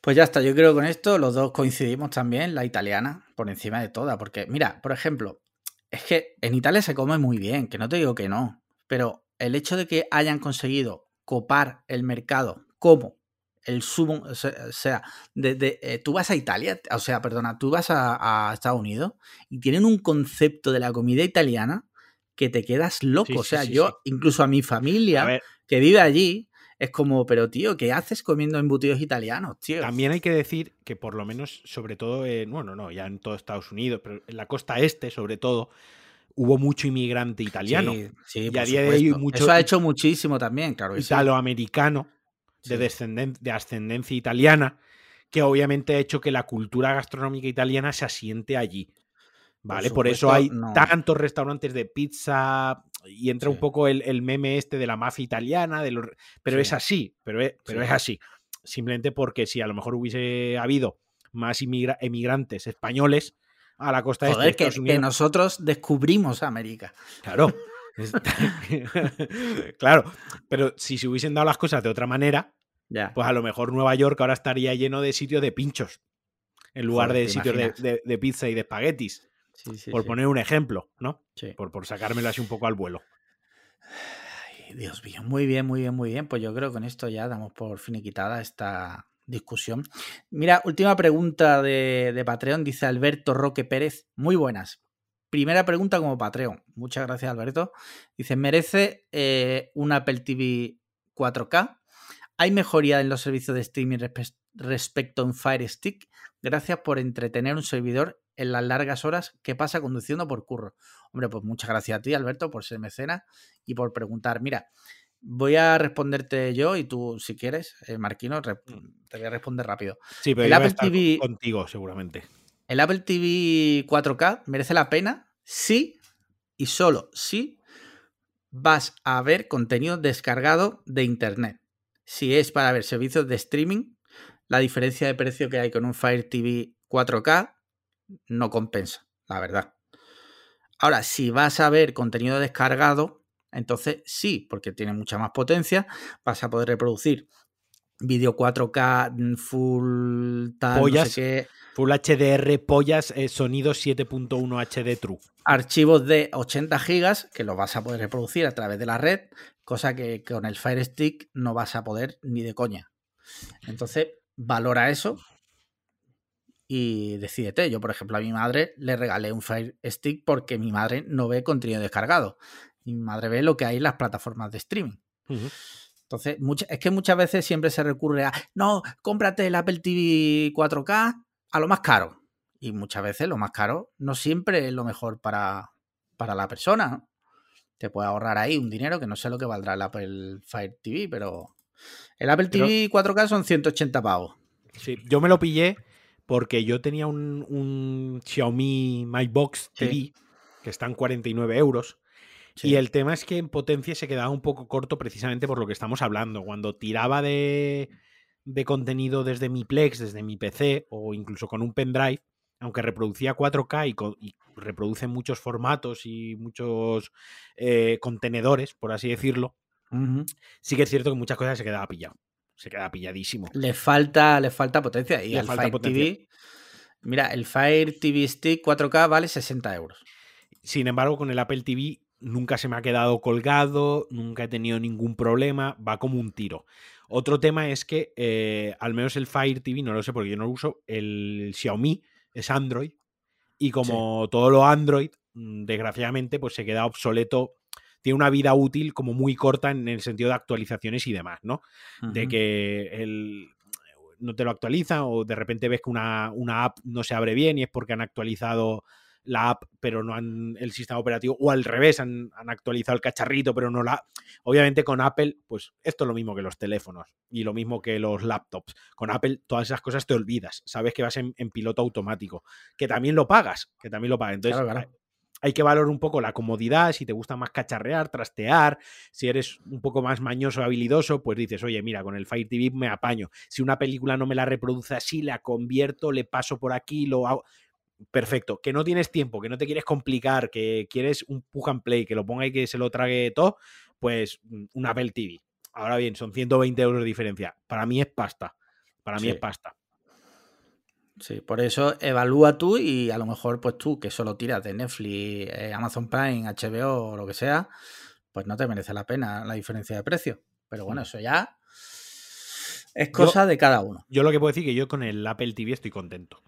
Pues ya está, yo creo que con esto los dos coincidimos también, la italiana, por encima de toda, porque mira, por ejemplo, es que en Italia se come muy bien, que no te digo que no, pero el hecho de que hayan conseguido copar el mercado como el sumo, o sea, de, de, eh, tú vas a Italia, o sea, perdona, tú vas a, a Estados Unidos y tienen un concepto de la comida italiana que te quedas loco, Sí, o sea, sí, yo, incluso a mi familia A que vive allí, es como, pero tío, ¿qué haces comiendo embutidos italianos, tío? también hay que decir que por lo menos, sobre todo, en, bueno, no, ya en todo Estados Unidos, pero en la costa este, sobre todo, hubo mucho inmigrante italiano, Sí, sí, Y a por día de hoy supuesto. mucho- Eso ha hecho muchísimo también, claro. sí. italoamericano, de, descenden- de ascendencia italiana, que obviamente ha hecho que la cultura gastronómica italiana se asiente allí. ¿Vale? Por, eso hay no. tantos restaurantes de pizza y entra un poco el, el meme este de la mafia italiana, de los, pero Sí. es así, pero, es, pero Sí. es así. Simplemente porque si a lo mejor hubiese habido más inmigra- emigrantes españoles a la costa este de Joder, que, Estados que Unidos, nosotros descubrimos América. Claro. Claro, pero si se hubiesen dado las cosas de otra manera, Ya. pues a lo mejor Nueva York ahora estaría lleno de sitios de pinchos, en lugar Joder, de ¿te sitios de, de- de pizza y de espaguetis, Sí, sí, por sí. poner un ejemplo, ¿no? Por, por sacármelo así un poco al vuelo. Ay, Dios mío, muy bien, muy bien, muy bien. Pues yo creo que con esto ya damos por finiquitada esta discusión. Mira, última pregunta de, de Patreon, dice Alberto Roque Pérez. Muy buenas. Primera pregunta como Patreon. Muchas gracias, Alberto. Dice, ¿merece eh, un Apple TV 4K? ¿Hay mejoría en los servicios de streaming respe- respecto a un Fire Stick? Gracias por entretener un servidor en las largas horas que pasa conduciendo por curro. Hombre, pues muchas gracias a ti, Alberto, por ser mecena y por preguntar. Mira, voy a responderte yo y tú, si quieres, eh, Marquino, re- te voy a responder rápido. Sí, pero El yo voy a Apple TV contigo seguramente. ¿El Apple TV 4K merece la pena? Sí y solo si vas a ver contenido descargado de Internet. Si es para ver servicios de streaming, la diferencia de precio que hay con un Fire TV 4K no compensa, la verdad. Ahora, si vas a ver contenido descargado, entonces sí, porque tiene mucha más potencia, vas a poder reproducir vídeo 4K mm, full tal, no Pollas. sé qué, Full HDR, pollas, eh, sonido 7.1 HD True. archivos de 80 gigas que los vas a poder reproducir a través de la red, cosa que con el Fire Stick no vas a poder ni de coña. Entonces, valora eso y decídete. Yo, por ejemplo, a mi madre le regalé un Fire Stick porque mi madre no ve contenido descargado. Mi madre ve lo que hay en las plataformas de streaming. Entonces, mucha- es que muchas veces siempre se recurre a, no, cómprate el Apple TV 4K a lo más caro. Y muchas veces lo más caro no siempre es lo mejor para, para la persona. ¿no? Te puede ahorrar ahí un dinero que no sé lo que valdrá el Apple Fire TV, pero el Apple Pero- TV 4K son 180 pavos. Sí, yo me lo pillé porque yo tenía un, un Xiaomi My Box TV Sí. que están 49 euros. Sí. Y el tema es que en potencia se quedaba un poco corto precisamente por lo que estamos hablando. Cuando tiraba de, de contenido desde mi Plex, desde mi PC o incluso con un pendrive, aunque reproducía 4K y, reproduce muchos formatos y muchos eh, contenedores, por así decirlo, sí que es cierto que muchas cosas se quedaba pillado. Se queda pilladísimo. Le falta, le falta potencia. Y el Fire TV. Mira, el Fire TV Stick 4K vale 60 euros. Sin embargo, con el Apple TV nunca se me ha quedado colgado, nunca he tenido ningún problema, va como un tiro. Otro tema es que, eh, al menos el Fire TV, no lo sé porque yo no lo uso, el Xiaomi es Android y como todo lo Android, mm, desgraciadamente, pues se queda obsoleto tiene una vida útil como muy corta en el sentido de actualizaciones y demás, ¿no? De que el, no te lo actualiza o de repente ves que una, una, app no se abre bien y es porque han actualizado la app pero no han el sistema operativo o al revés han, han, actualizado el cacharrito pero no la obviamente con Apple pues esto es lo mismo que los teléfonos y lo mismo que los laptops. Con Apple todas esas cosas te olvidas sabes que vas en, piloto automático que también lo pagas que también lo pagas. Entonces hay que valorar un poco la comodidad, si te gusta más cacharrear, trastear, si eres un poco más mañoso, habilidoso, pues dices, oye, mira, con el Fire TV me apaño. Si una película no me la reproduce así, la convierto, le paso por aquí, lo hago. Perfecto. Que no tienes tiempo, que no te quieres complicar, que quieres un push and play, que lo ponga y que se lo trague todo, pues mm, un Apple TV. Ahora bien, son 120 euros de diferencia. Para mí es pasta. Para mí es pasta. Sí, por eso evalúa tú y a lo mejor pues tú que solo tiras de Netflix, eh, Amazon Prime, HBO o lo que sea, pues no te merece la pena la diferencia de precio. Pero bueno, eso ya es cosa de cada uno. Yo lo que puedo decir es que yo con el Apple TV estoy contento.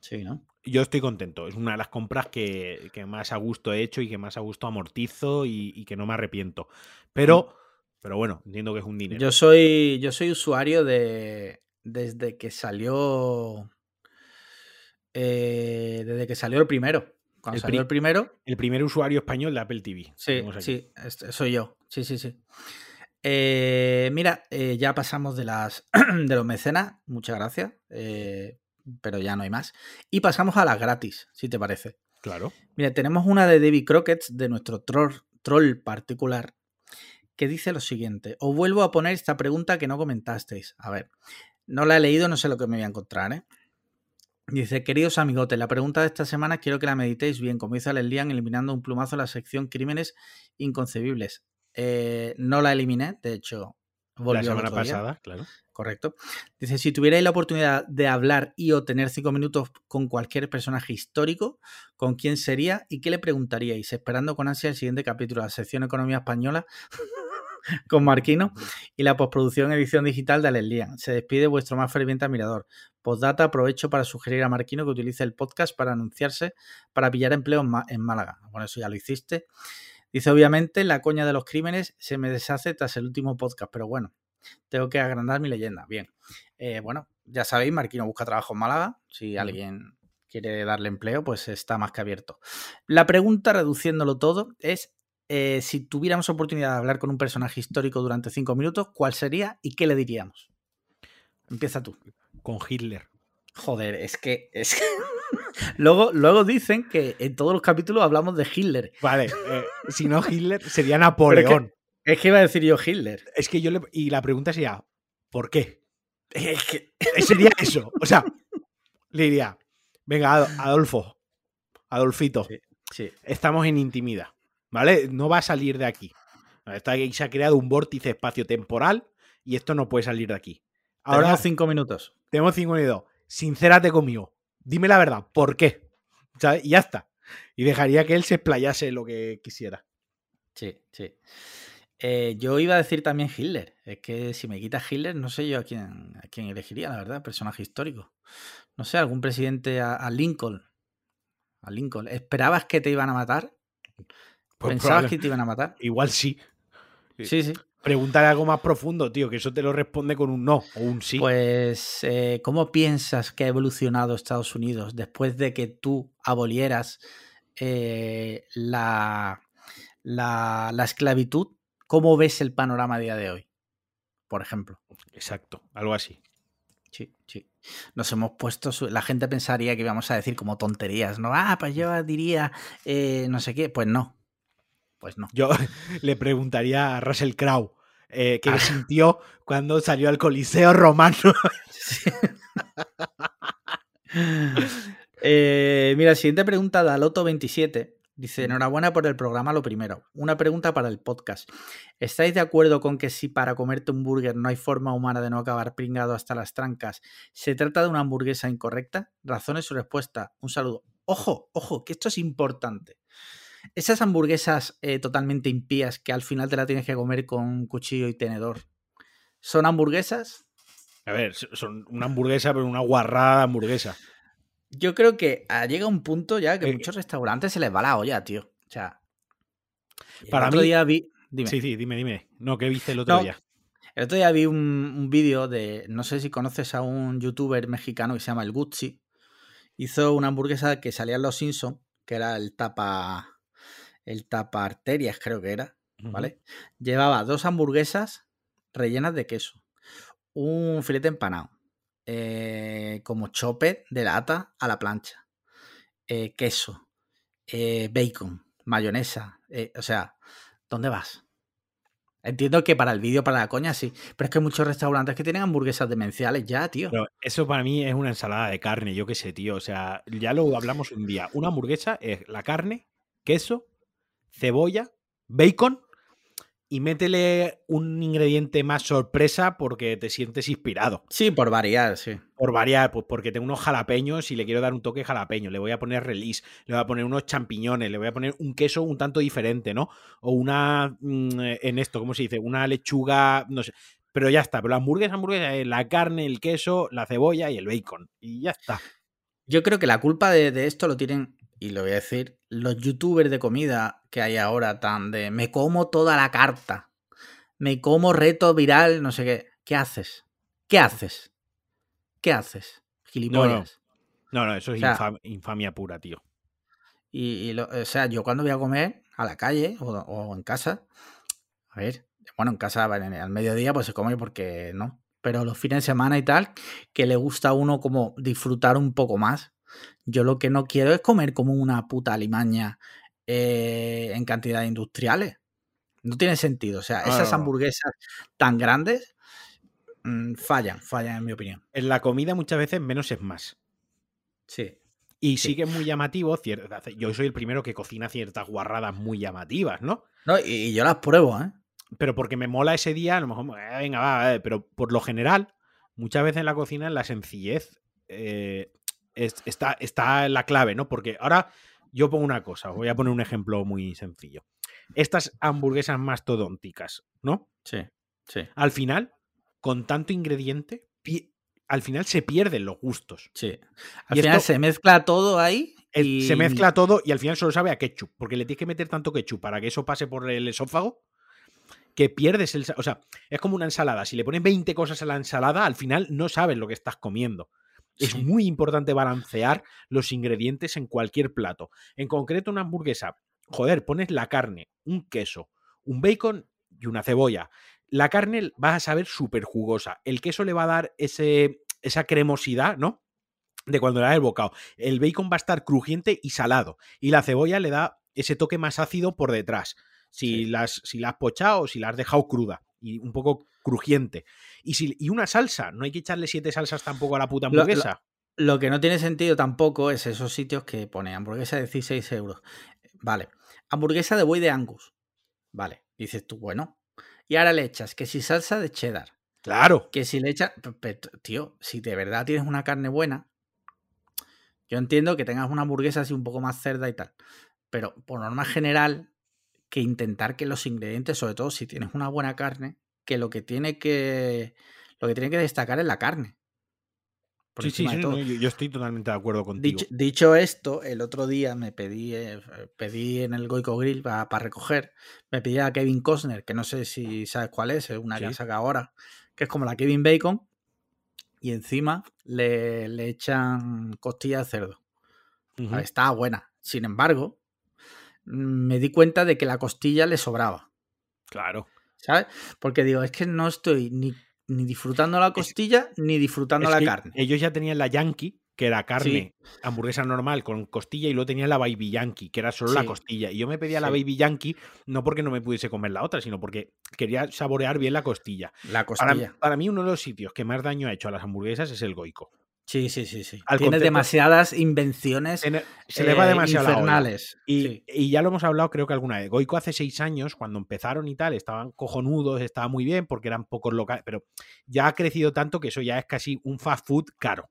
Sí, ¿no? Yo estoy contento. Es una de las compras que, más a gusto he hecho y que más a gusto amortizo y, que no me arrepiento. Pero, mm. pero bueno, entiendo que es un dinero. Yo soy, yo soy usuario de. Desde que salió eh, desde que salió el primero. Cuando salió el primero. El primer usuario español de Apple TV. Sí, sí, soy yo. Sí, sí, sí. Eh, mira, eh, ya pasamos de las de los mecenas. Muchas gracias. pero ya no hay más. Y pasamos a las gratis, si te parece. Claro. Mira, tenemos una de David Crockett, de nuestro troll, troll particular, que dice lo siguiente. Os vuelvo a poner esta pregunta que no comentasteis. A ver, no la he leído, no sé lo que me voy a encontrar, ¿eh? Dice, queridos amigotes, la pregunta de esta semana quiero que la meditéis bien, como dice Lian, eliminando un plumazo la sección crímenes inconcebibles. Eh, no la eliminé, de hecho, volvió la semana pasada, claro. Correcto. Dice, si tuvierais la oportunidad de hablar y o tener cinco minutos con cualquier personaje histórico, ¿con quién sería y qué le preguntaríais? Esperando con ansia el siguiente capítulo, la sección Economía Española con Marquino y la postproducción edición digital de Alelian. Se despide vuestro más ferviente admirador. Postdata, aprovecho para sugerir a Marquino que utilice el podcast para anunciarse para pillar empleo en Málaga. Bueno, eso ya lo hiciste. Dice, obviamente, la coña de los crímenes se me deshace tras el último podcast, pero bueno, tengo que agrandar mi leyenda. Bien. Eh, bueno, ya sabéis, Marquino busca trabajo en Málaga. Si alguien quiere darle empleo, pues está más que abierto. La pregunta, reduciéndolo todo, es eh, si tuviéramos oportunidad de hablar con un personaje histórico durante cinco minutos, ¿cuál sería y qué le diríamos? Empieza tú. Con Hitler. Joder, es que. Es luego, luego dicen que en todos los capítulos hablamos de Hitler. Vale, eh, si no Hitler, sería Napoleón. Es que, iba a decir yo Hitler. Es que yo le. Y la pregunta sería: ¿por qué? Es que. Sería eso. O sea, le diría: Venga, Adolfo, Adolfito, sí. estamos en intimidad. ¿Vale? No va a salir de aquí. Está, se ha creado un vórtice espacio-temporal y esto no puede salir de aquí. Ahora, tenemos cinco minutos. Tenemos cinco minutos. Sincérate conmigo. Dime la verdad. ¿Por qué? Y ya está. Y dejaría que él se explayase lo que quisiera. Sí, sí. Eh, yo iba a decir también Hitler. Es que si me quitas Hitler, no sé yo a quién, a quién elegiría, la verdad, personaje histórico. No sé, algún presidente a Lincoln. A Lincoln. ¿Esperabas que te iban a matar? Pues ¿Pensabas que te iban a matar? Igual sí. Sí, sí. Preguntar algo más profundo, tío, que eso te lo responde con un no o un sí. Pues, eh, ¿cómo piensas que ha evolucionado Estados Unidos después de que tú abolieras eh, la, la, esclavitud? ¿Cómo ves el panorama a día de hoy? Por ejemplo. Exacto, algo así. Sí, sí. Nos hemos puesto. La gente pensaría que íbamos a decir como tonterías, ¿no? Ah, pues yo diría eh, no sé qué. Pues no. Pues no. Yo le preguntaría a Russell Crowe. eh, que sintió cuando salió al Coliseo Romano. Eh, mira, siguiente pregunta de Aloto27. Dice, enhorabuena por el programa, lo primero. Una pregunta para el podcast. ¿Estáis de acuerdo con que si para comerte un burger no hay forma humana de no acabar pringado hasta las trancas, se trata de una hamburguesa incorrecta? Razones su respuesta. Un saludo. Ojo, ojo, que esto es importante. Esas hamburguesas eh, totalmente impías que al final te la tienes que comer con cuchillo y tenedor, ¿son hamburguesas? A ver, son una hamburguesa, pero una guarrada hamburguesa. Yo creo que ah, llega un punto ya que muchos restaurantes se les va la olla, tío. O sea, para el otro día vi. Dime. Sí, sí, dime, dime. No, ¿qué viste el otro día? El otro día vi un, un vídeo de. No sé si conoces a un youtuber mexicano que se llama El Gucci. Hizo una hamburguesa que salía en Los Simpsons, que era el tapa. El tapa arterias, creo que era. ¿Vale? Llevaba dos hamburguesas rellenas de queso. Un filete empanado eh, como chope de lata a la plancha, eh, queso, eh, bacon, mayonesa. o sea, ¿dónde vas? Entiendo que para el vídeo, para la coña, sí. Pero es que hay muchos restaurantes que tienen hamburguesas demenciales ya, tío. Pero eso para mí es una ensalada de carne, yo qué sé, tío. O sea, ya lo hablamos un día. Una hamburguesa es la carne, queso, cebolla, bacon y métele un ingrediente más sorpresa porque te sientes inspirado. Sí, por variar, sí. Por variar, pues porque tengo unos jalapeños y le quiero dar un toque jalapeño. Le voy a poner release, le voy a poner unos champiñones, le voy a poner un queso un tanto diferente, ¿no? O una, mm, en esto, ¿cómo se dice? Una lechuga, no sé. Pero ya está, pero la hamburguesa, hamburguesa es la carne, el queso, la cebolla y el bacon. Y ya está. Yo creo que la culpa de esto lo tienen y lo voy a decir, los youtubers de comida que hay ahora tan de me como toda la carta, me como reto viral, no sé qué. ¿Qué haces? ¿Qué haces? ¿Qué haces? Gilipollas. No, no, eso es infamia pura, tío. Y, o sea, yo cuando voy a comer a la calle o, en casa, a ver, bueno, en casa al mediodía pues se come porque no, pero los fines de semana y tal, que le gusta a uno como disfrutar un poco más yo lo que no quiero es comer como una puta alimaña eh, en cantidades industriales. No tiene sentido. O sea, esas hamburguesas tan grandes mm, fallan, fallan en mi opinión. En la comida muchas veces menos es más. Sí. Y sí. que es muy llamativo. Yo soy el primero que cocina ciertas guarradas muy llamativas, ¿no? No, y, yo las pruebo, ¿eh? Pero porque me mola ese día, a lo mejor, eh, venga, va, pero por lo general, muchas veces en la cocina, en la sencillez, eh, está, está la clave, ¿no? Porque ahora yo pongo una cosa, voy a poner un ejemplo muy sencillo. Estas hamburguesas mastodónticas, ¿no? Sí, sí. Al final, con tanto ingrediente, al final se pierden los gustos. Sí. Al final se mezcla todo ahí. Se mezcla todo y al final solo sabe a ketchup, porque le tienes que meter tanto ketchup para que eso pase por el esófago que pierdes el... O sea, es como una ensalada. Si le pones 20 cosas a la ensalada, al final no sabes lo que estás comiendo. Es muy importante balancear los ingredientes en cualquier plato. En concreto, una hamburguesa. Joder, pones la carne, un queso, un bacon y una cebolla. La carne va a saber súper jugosa. El queso le va a dar ese, esa cremosidad, ¿no? De cuando le da el bocado. El bacon va a estar crujiente y salado. Y la cebolla le da ese toque más ácido por detrás. Si, las, si la has pochado o si la has dejado cruda y un poco crujiente. Y, si, y una salsa, no hay que echarle siete salsas tampoco a la puta hamburguesa. Lo, que no tiene sentido tampoco es esos sitios que pone hamburguesa de 16 euros. Vale, hamburguesa de buey de Angus. Vale, dices tú, bueno. Y ahora le echas que si salsa de cheddar. Claro. Que si le echas, tío, si de verdad tienes una carne buena, yo entiendo que tengas una hamburguesa así un poco más cerda y tal. Pero por norma general, que intentar que los ingredientes, sobre todo si tienes una buena carne, que lo que tiene que lo que tiene que destacar es la carne. sí, sí, sí yo, estoy totalmente de acuerdo contigo. Dicho, esto, el otro día me pedí, eh, pedí en el Goico Grill para recoger, me pedí a Kevin Costner, que no sé si sabes cuál es, es una que saca ahora, que es como la Kevin Bacon, y encima le, le echan costilla de cerdo. Está buena. Sin embargo, me di cuenta de que la costilla le sobraba. Claro. ¿Sabes? Porque digo, es que no estoy ni, disfrutando la costilla ni disfrutando la carne. Ellos ya tenían la Yankee, que era carne, hamburguesa normal con costilla y luego tenía la Baby Yankee, que era solo la costilla. Y yo me pedía la. Baby Yankee no porque no me pudiese comer la otra, sino porque quería saborear bien la costilla. La Para, costilla. para mí uno de los sitios que más daño ha hecho a las hamburguesas es el Goico. Sí, sí, sí, sí. Al Tiene demasiadas invenciones Se le va eh, demasiado la infernales. Y, Sí. y ya lo hemos hablado creo que alguna vez. Goico hace seis años, cuando empezaron y tal, estaban cojonudos, estaba muy bien porque eran pocos locales, pero ya ha crecido tanto que eso ya es casi un fast food caro.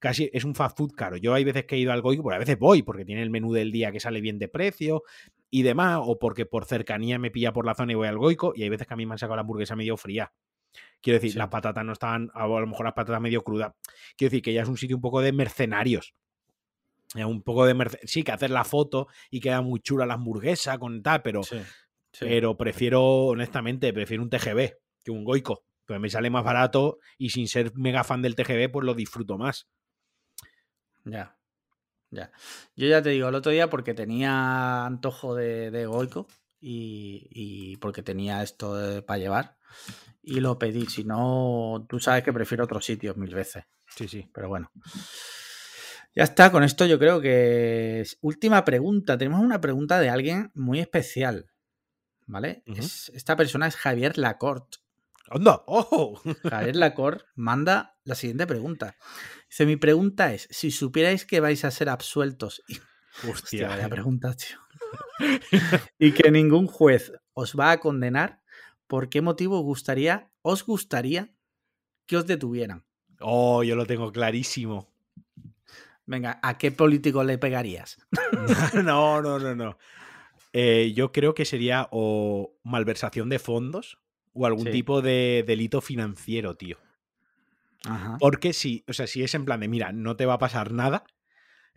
Casi es un fast food caro. Yo hay veces que he ido al Goico, pues a veces voy porque tiene el menú del día que sale bien de precio y demás, o porque por cercanía me pilla por la zona y voy al Goico, y hay veces que a mí me han sacado la hamburguesa medio fría. Quiero decir, Sí. las patatas no estaban, a lo mejor las patatas medio crudas. Quiero decir que ya es un sitio un poco de mercenarios. Un poco de merce- Sí, que hacer la foto y queda muy chula la hamburguesa con tal, pero, Sí, sí. pero prefiero, honestamente, prefiero un TGB que un Goico. Pues me sale más barato y sin ser mega fan del TGB, pues lo disfruto más. Ya. Ya. Yo ya te digo, el otro día porque tenía antojo de, de Goico y, y porque tenía esto para llevar y lo pedí. Si no, tú sabes que prefiero otros sitios mil veces. Sí, sí. Pero bueno. Ya está, con esto yo creo que es última pregunta. Tenemos una pregunta de alguien muy especial. ¿Vale? Es- esta persona es Javier Lacorte. ¡Onda! ¡Ojo! Javier Lacorte manda la siguiente pregunta. Dice, mi pregunta es, si supierais que vais a ser absueltos y Hostia, Hostia. vaya pregunta, tío. y que ningún juez os va a condenar, ¿por qué motivo gustaría, os gustaría que os detuvieran? Oh, yo lo tengo clarísimo. Venga, ¿a qué político le pegarías? no, no, no, no. Eh, yo creo que sería o malversación de fondos o algún Sí. tipo de delito financiero, tío. Ajá. Porque si, o sea, si es en plan de, mira, no te va a pasar nada,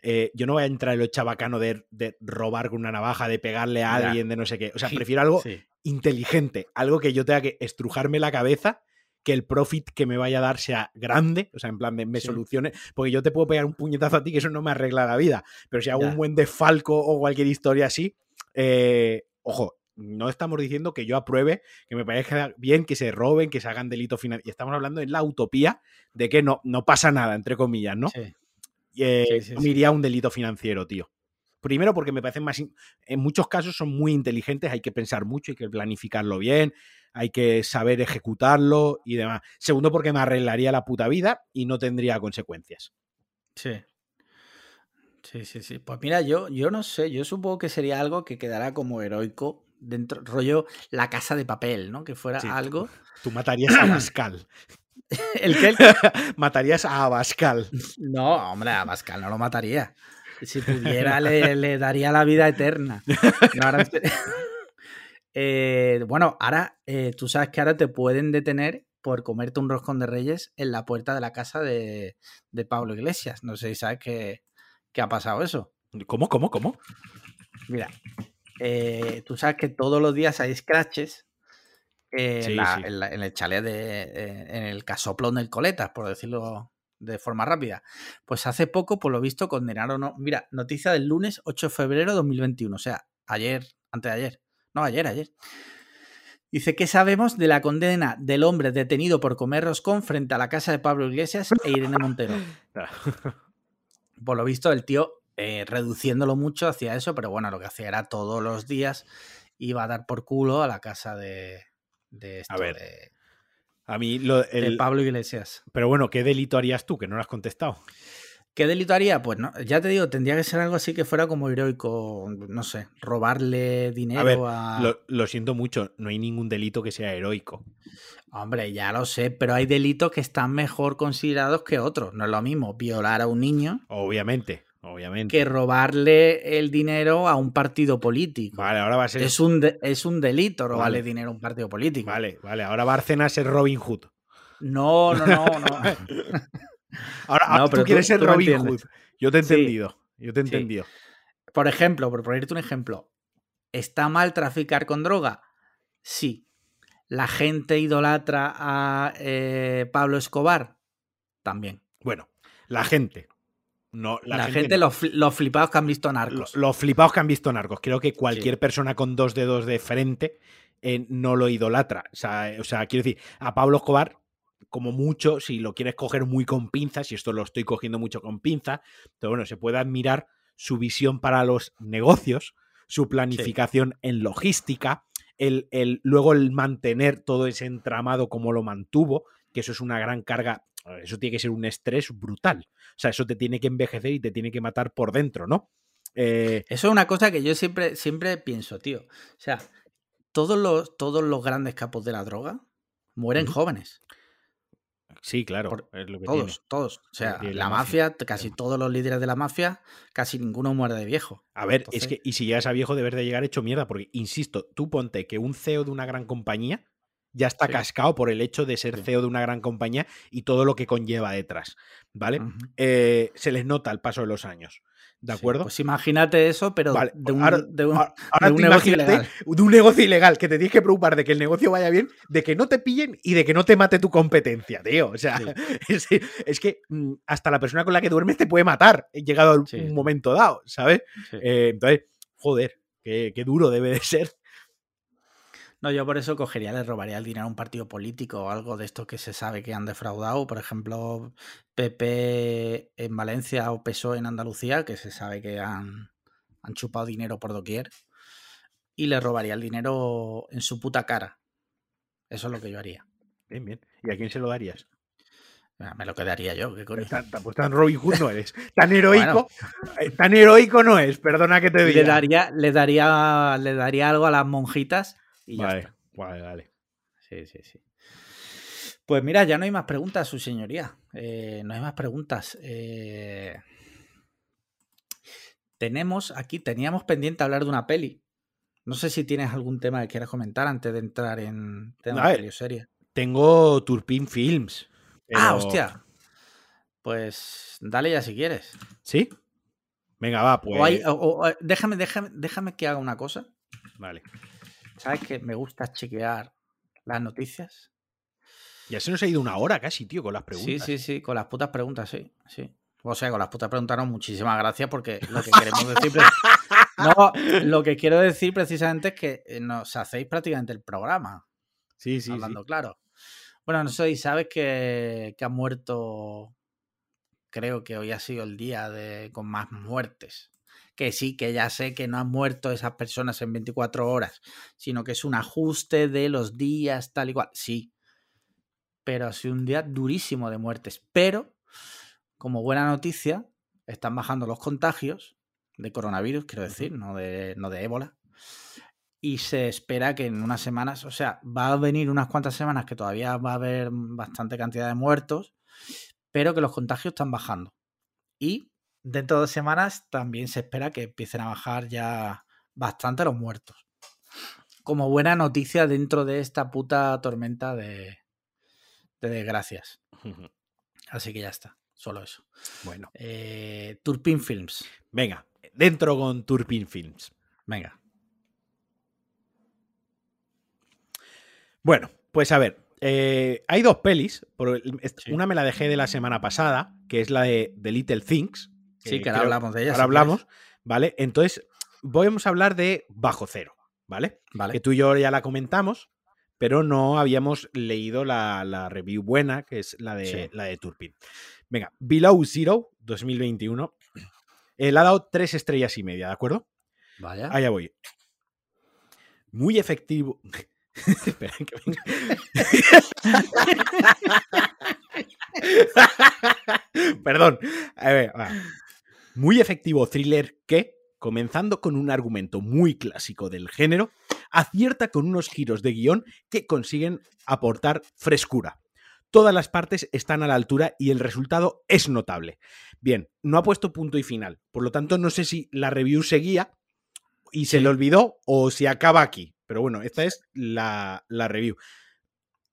eh, yo no voy a entrar en lo chabacano de, de robar con una navaja, de pegarle a alguien, de no sé qué. O sea, prefiero algo Sí, inteligente, algo que yo tenga que estrujarme la cabeza, que el profit que me vaya a dar sea grande, o sea, en plan de me Sí. solucione, porque yo te puedo pegar un puñetazo a ti que eso no me arregla la vida, pero si hago Ya. un buen desfalco o cualquier historia así, eh, ojo, no estamos diciendo que yo apruebe, que me parezca bien que se roben, que se hagan delitos financieros, y estamos hablando en la utopía de que no, no pasa nada, entre comillas, ¿no? sí. Eh, Sí, sí, yo me sí. iría a un delito financiero, tío. Primero porque me parecen más... En muchos casos son muy inteligentes, hay que pensar mucho, hay que planificarlo bien, hay que saber ejecutarlo y demás. Segundo porque me arreglaría la puta vida y no tendría consecuencias. Sí. Sí, sí, sí. Pues mira, yo, yo no sé, yo supongo que sería algo que quedará como heroico dentro, rollo la casa de papel, ¿no? Que fuera Sí. algo. Tú matarías a Abascal. El que matarías a Abascal. No, hombre, a Pascal no lo mataría. Si pudiera, le, le daría la vida eterna. No, ahora Eh, bueno, ahora eh, tú sabes que ahora te pueden detener por comerte un roscón de reyes en la puerta de la casa de, de Pablo Iglesias. No sé si sabes que, que ha pasado eso. ¿Cómo, cómo, cómo? Mira, eh, tú sabes que todos los días hay scratches eh, Sí, en, la- sí. en la- en el chalet de. eh, en el casoplón del Coletas, por decirlo de forma rápida. Pues hace poco, por lo visto, condenaron. no- Mira, noticia del lunes 8 de febrero de 2021, o sea, ayer, antes de ayer. No, ayer, ayer. Dice que sabemos de la condena del hombre detenido por comer roscón frente a la casa de Pablo Iglesias e Irene Montero. Por lo visto, el tío, eh, reduciéndolo mucho, hacía eso, pero bueno, lo que hacía era todos los días iba a dar por culo a la casa de, de, esto, ver, de- A mí, lo, de el- Pablo Iglesias. pero bueno, ¿qué delito harías tú? Que no lo has contestado. ¿Qué delito haría? Pues no, ya te digo, tendría que ser algo así que fuera como heroico, no sé, robarle dinero a... ver, Lo, lo siento mucho, no hay ningún delito que sea heroico. Hombre, ya lo sé, pero hay delitos que están mejor considerados que otros. No es lo mismo violar a un niño Obviamente, obviamente. que robarle el dinero a un partido político. Vale, ahora va a ser. Es un, de- es un delito robarle Vale. dinero a un partido político. Vale, vale, ahora Bárcena ser Robin Hood. No, no, no, no. Ahora, No, pero tú quieres tú- ser tú Robin. Hood. Yo te he Sí. entendido. Yo te he Sí. entendido. Por ejemplo, por ponerte un ejemplo, ¿está mal traficar con droga? Sí. ¿La gente idolatra a eh, Pablo Escobar? También. Bueno, la gente. No, la, La, gente, gente, no. los, los flipados que han visto narcos. los flipados que han visto narcos. Creo que cualquier persona con dos dedos de frente eh, no lo idolatra. O sea, eh, o sea, quiero decir, a Pablo Escobar como mucho, si lo quieres coger muy con pinzas, y esto lo estoy cogiendo mucho con pinza, pero bueno, se puede admirar su visión para los negocios, su planificación en logística, el, el, luego el mantener todo ese entramado como lo mantuvo, que eso es una gran carga, eso tiene que ser un estrés brutal. O sea, eso te tiene que envejecer y te tiene que matar por dentro, ¿no? Eh, eso es una cosa que yo siempre, siempre pienso, tío. O sea, todos los, todos los grandes capos de la droga mueren jóvenes. Sí, claro. todos, todos. O sea, la, mafia, casi todos los líderes de la mafia, casi ninguno muere de viejo. A ver, es que, y si llegas a viejo, debes de llegar hecho mierda, porque, insisto, tú ponte que un CEO de una gran compañía ya está cascado por el hecho de ser CEO de una gran compañía y todo lo que conlleva detrás, ¿vale? Eh, se les nota el paso de los años. ¿De acuerdo? pues imagínate eso, pero de, un, de, un, negocio ilegal. De un negocio ilegal, que te tienes que preocupar de que el negocio vaya bien, de que no te pillen y de que no te mate tu competencia, tío. O sea, es, que mm, hasta la persona con la que duermes te puede matar, llegado a un momento dado, ¿sabes? Eh, entonces, joder, qué, qué duro debe de ser no, yo por eso cogería, le robaría el dinero a un partido político o algo de esto que se sabe que han defraudado. Por ejemplo, PP en Valencia o PSOE en Andalucía, que se sabe que han, han chupado dinero por doquier. Y le robaría el dinero en su puta cara. Eso es lo que yo haría. Bien, bien. ¿Y a quién se lo darías? Me lo quedaría yo. ¿qué pues tan, pues tan Robin Hood no eres. Tan heroico. Eh, tan heroico no es, perdona que te diga. Le daría, le daría, le daría algo a las monjitas vale, vale, vale. Sí, sí, sí. Pues mira, ya no hay más preguntas, su señoría. Eh, no hay más preguntas. Eh, tenemos aquí, teníamos pendiente hablar de una peli. No sé si tienes algún tema que quieras comentar antes de entrar en tema de peli serie. Tengo Turpin Films. Ah, hostia. Pues dale ya si quieres. ¿Sí? Venga, va, pues. déjame, déjame, déjame que haga una cosa. Vale. ¿Sabes que me gusta chequear las noticias? Ya se nos ha ido una hora casi, tío, con las preguntas. Sí, sí, sí, con las putas preguntas, sí, sí. O sea, con las putas preguntas no, muchísimas gracias porque lo que queremos decir... no, lo que quiero decir precisamente es que eh, nos hacéis prácticamente el programa. Sí, sí, Hablando claro. Bueno, no sé, sabes que, que ha muerto... Creo que hoy ha sido el día de, con más muertes que sí, que ya sé que no han muerto esas personas en 24 horas, sino que es un ajuste de los días, tal y cual. Sí, pero ha sido un día durísimo de muertes. Pero, como buena noticia, están bajando los contagios de coronavirus, quiero decir, no de, no de ébola. Y se espera que en unas semanas, o sea, va a venir unas cuantas semanas que todavía va a haber bastante cantidad de muertos, pero que los contagios están bajando. Y dentro de dos semanas también se espera que empiecen a bajar ya bastante los muertos. Como buena noticia dentro de esta puta tormenta de, desgracias. Así que ya está, solo eso. Bueno. Eh, Turpin Films. Venga, dentro con Turpin Films. Venga. Bueno, pues a ver, eh, hay dos pelis. Una me la dejé de la semana pasada, que es la de The Little Things, Sí, que ahora hablamos de ella. Ahora hablamos, ¿vale? Entonces, vamos a hablar de Bajo Cero, ¿vale? Vale. Que tú y yo ya la comentamos, pero no habíamos leído la, review buena, que es la de, la de Turpin. Venga, Below Zero 2021. Eh, le ha dado tres estrellas y media, ¿de acuerdo? Vaya. Allá voy. Muy efectivo. Espera que venga. Perdón. A ver, va. Muy efectivo thriller que, comenzando con un argumento muy clásico del género, acierta con unos giros de guion que consiguen aportar frescura. Todas las partes están a la altura y el resultado es notable. Bien, no ha puesto punto y final, por lo tanto no sé si la review seguía y se le olvidó o si acaba aquí. Pero bueno, esta es la, review.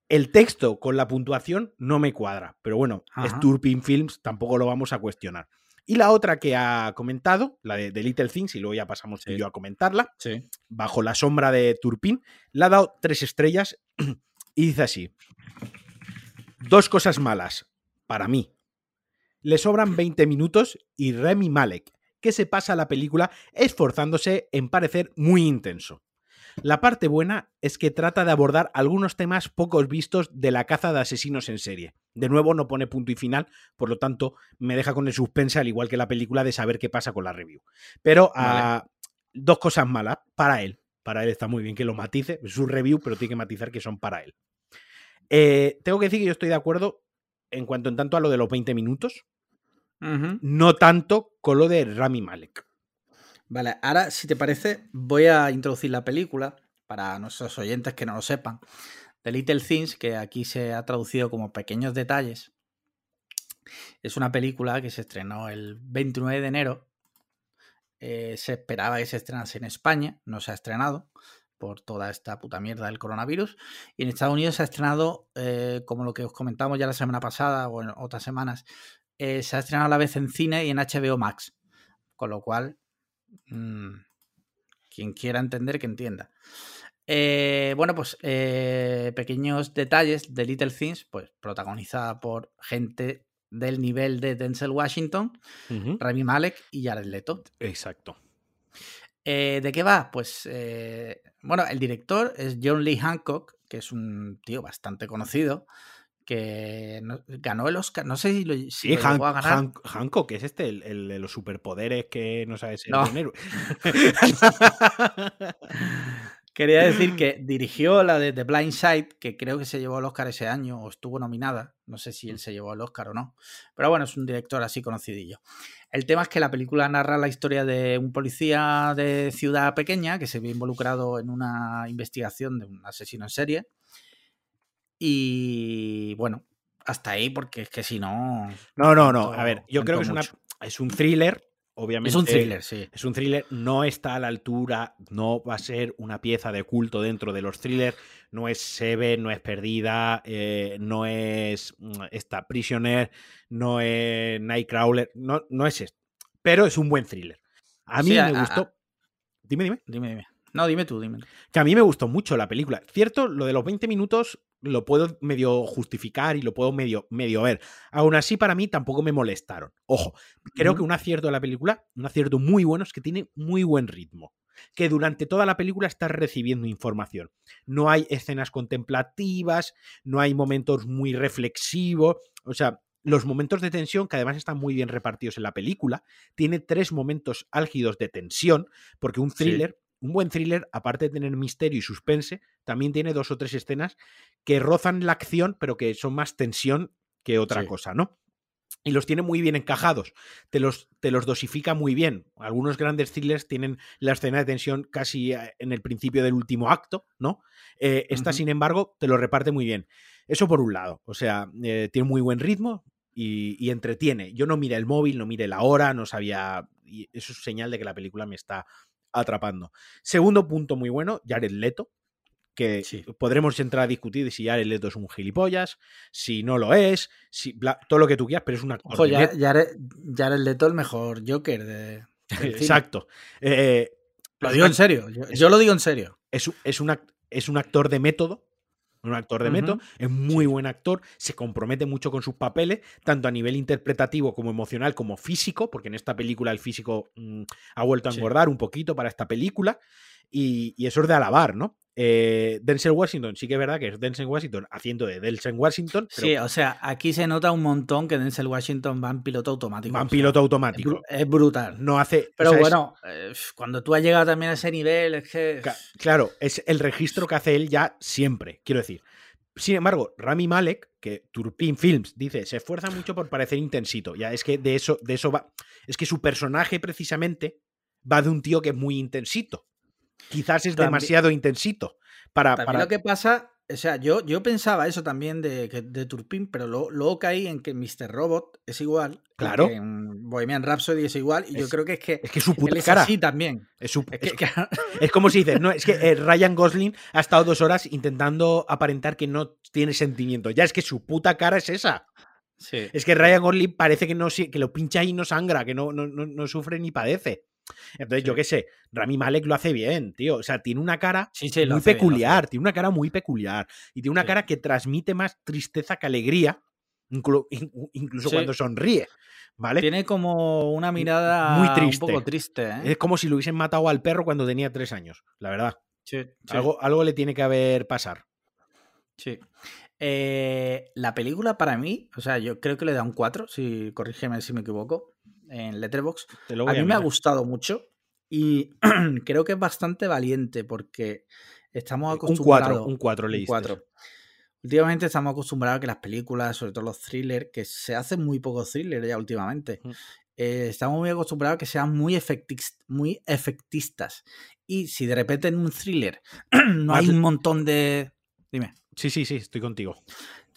El texto con la puntuación no me cuadra, pero bueno, es Turpin Films, tampoco lo vamos a cuestionar. Y la otra que ha comentado, la de, Little Things, y luego ya pasamos yo a comentarla, bajo la sombra de Turpin, le ha dado tres estrellas y dice así. Dos cosas malas, para mí. Le sobran 20 minutos y Remy Malek, que se pasa la película esforzándose en parecer muy intenso. La parte buena es que trata de abordar algunos temas pocos vistos de la caza de asesinos en serie. De nuevo, no pone punto y final, por lo tanto, me deja con el suspense, al igual que la película, de saber qué pasa con la review. Pero Vale. ah, dos cosas malas para él. Para él está muy bien que lo matice, su review, pero tiene que matizar que son para él. Eh, tengo que decir que yo estoy de acuerdo en cuanto en tanto a lo de los 20 minutos, no tanto con lo de Rami Malek. Vale, ahora, si te parece, voy a introducir la película para nuestros oyentes que no lo sepan. The Little Things, que aquí se ha traducido como Pequeños Detalles, es una película que se estrenó el 29 de enero. Eh, se esperaba que se estrenase en España, no se ha estrenado por toda esta puta mierda del coronavirus. Y en Estados Unidos se ha estrenado, eh, como lo que os comentamos ya la semana pasada o en otras semanas, eh, se ha estrenado a la vez en cine y en HBO Max. Con lo cual, mm, quien quiera entender, que entienda. Eh, bueno, pues eh, pequeños detalles de Little Things, pues protagonizada por gente del nivel de Denzel Washington. Rami Malek y Jared Leto. Exacto. Eh, ¿De qué va? Pues, bueno, el director es John Lee Hancock, que es un tío bastante conocido, que ganó el Oscar, no sé si lo, si Sí, lo Han- llegó a ganar. Han- Hancock, es este, el, el de los superpoderes que no sabe ser No. un héroe. Quería decir que dirigió la de The Blind Side, que creo que se llevó el Oscar ese año, o estuvo nominada. No sé si él se llevó el Oscar o no. Pero bueno, es un director así conocidillo. El tema es que la película narra la historia de un policía de ciudad pequeña que se ve involucrado en una investigación de un asesino en serie. Y bueno, hasta ahí, porque es que si no. No, no, no. A ver, yo creo que es, una, es un thriller, obviamente. Es un thriller, sí. Es un thriller, no está a la altura, no va a ser una pieza de culto dentro de los thrillers, no es Seven, no es Perdida, eh, no es mm, esta Prisoner, no es Nightcrawler, no, no es esto. Pero es un buen thriller. A mí Sí, me a- gustó. Dime, dime. Dime, dime. No, dime tú, dime. Que a mí me gustó mucho la película. Cierto, lo de los 20 minutos lo puedo medio justificar y lo puedo medio, medio ver. Aún así, para mí tampoco me molestaron. Ojo, creo que un acierto de la película, un acierto muy bueno, es que tiene muy buen ritmo. Que durante toda la película estás recibiendo información. No hay escenas contemplativas, no hay momentos muy reflexivos. O sea, los momentos de tensión, que además están muy bien repartidos en la película, tiene tres momentos álgidos de tensión, porque un Sí. Un buen thriller, aparte de tener misterio y suspense, también tiene dos o tres escenas que rozan la acción, pero que son más tensión que otra Sí. cosa, ¿no? Y los tiene muy bien encajados, te los, te los dosifica muy bien. Algunos grandes thrillers tienen la escena de tensión casi eh, en el principio del último acto, ¿no? Eh, esta, sin embargo, te lo reparte muy bien. Eso por un lado, o sea, eh, tiene muy buen ritmo y, y entretiene. Yo no miré el móvil, no miré la hora, no sabía. Y eso es señal de que la película me está atrapando. Segundo punto muy bueno, Jared Leto, que Sí. podremos entrar a discutir si Jared Leto es un gilipollas, si no lo es, si bla- todo lo que tú quieras, pero es un actor. Ojo, de ya, net- Jared, Jared Leto el mejor Joker de. Exacto. Eh, Lo digo en serio. Yo, es- yo lo digo en serio. es, es, es un actor de método. Un actor de método, es muy Sí. buen actor, se compromete mucho con sus papeles, tanto a nivel interpretativo como emocional, como físico, porque en esta película el físico mm, ha vuelto a Sí. engordar un poquito para esta película, y, y eso es de alabar, ¿no? Eh, Denzel Washington, sí que es verdad que es Denzel Washington haciendo de Denzel Washington, pero Sí, o sea, aquí se nota un montón que Denzel Washington va en piloto automático. va en piloto automático. es brutal. No hace. o Pero sea, bueno, eh, cuando tú has llegado también a ese nivel, es que. Claro, es el registro que hace él ya siempre, quiero decir. Sin embargo, Rami Malek, que Turpin Films dice, se esfuerza mucho por parecer intensito. Ya es que de eso, de eso va. Es que su personaje, precisamente, va de un tío que es muy intensito. Quizás es También- demasiado intensito. Para, También para- lo que pasa, o sea, yo, yo pensaba eso también de, de Turpin, pero luego, luego caí en que Mr. Robot es igual. Claro. que en Bohemian Rhapsody es igual. Y yo creo que es que Es que su él puta es cara. así también. Es, su- Es que, es- como si dices, no, es que eh, Ryan Gosling ha estado dos horas intentando aparentar que no tiene sentimiento. Ya es que su puta cara es esa. sí. Es que Ryan Gosling parece que, no, que lo pincha y no sangra, que no, no, no, no sufre ni padece. Entonces, yo qué sé, Rami Malek lo hace bien, tío. O sea, tiene una cara Sí, sí, lo muy peculiar, bien. tiene una cara muy peculiar. Y tiene una cara que transmite más tristeza que alegría, inclu- in- incluso cuando sonríe. ¿Vale? Tiene como una mirada Muy un triste. poco triste. ¿eh? Es como si lo hubiesen matado al perro cuando tenía tres años, la verdad. Algo, algo le tiene que haber pasar. Sí. Eh, la película para mí, o sea, yo creo que le da un 4, si corrígeme si me equivoco, en Letterboxd. Te lo A mí me ha gustado mucho y creo que es bastante valiente porque estamos acostumbrados 4, un 4 un leíste. cuatro. Últimamente estamos acostumbrados a que las películas, sobre todo los thrillers, que se hacen muy pocos thrillers ya últimamente, eh, estamos muy acostumbrados a que sean muy, efectis- muy efectistas. Y si de repente en un thriller no hay un montón de... Dime. Sí, sí, sí, estoy contigo.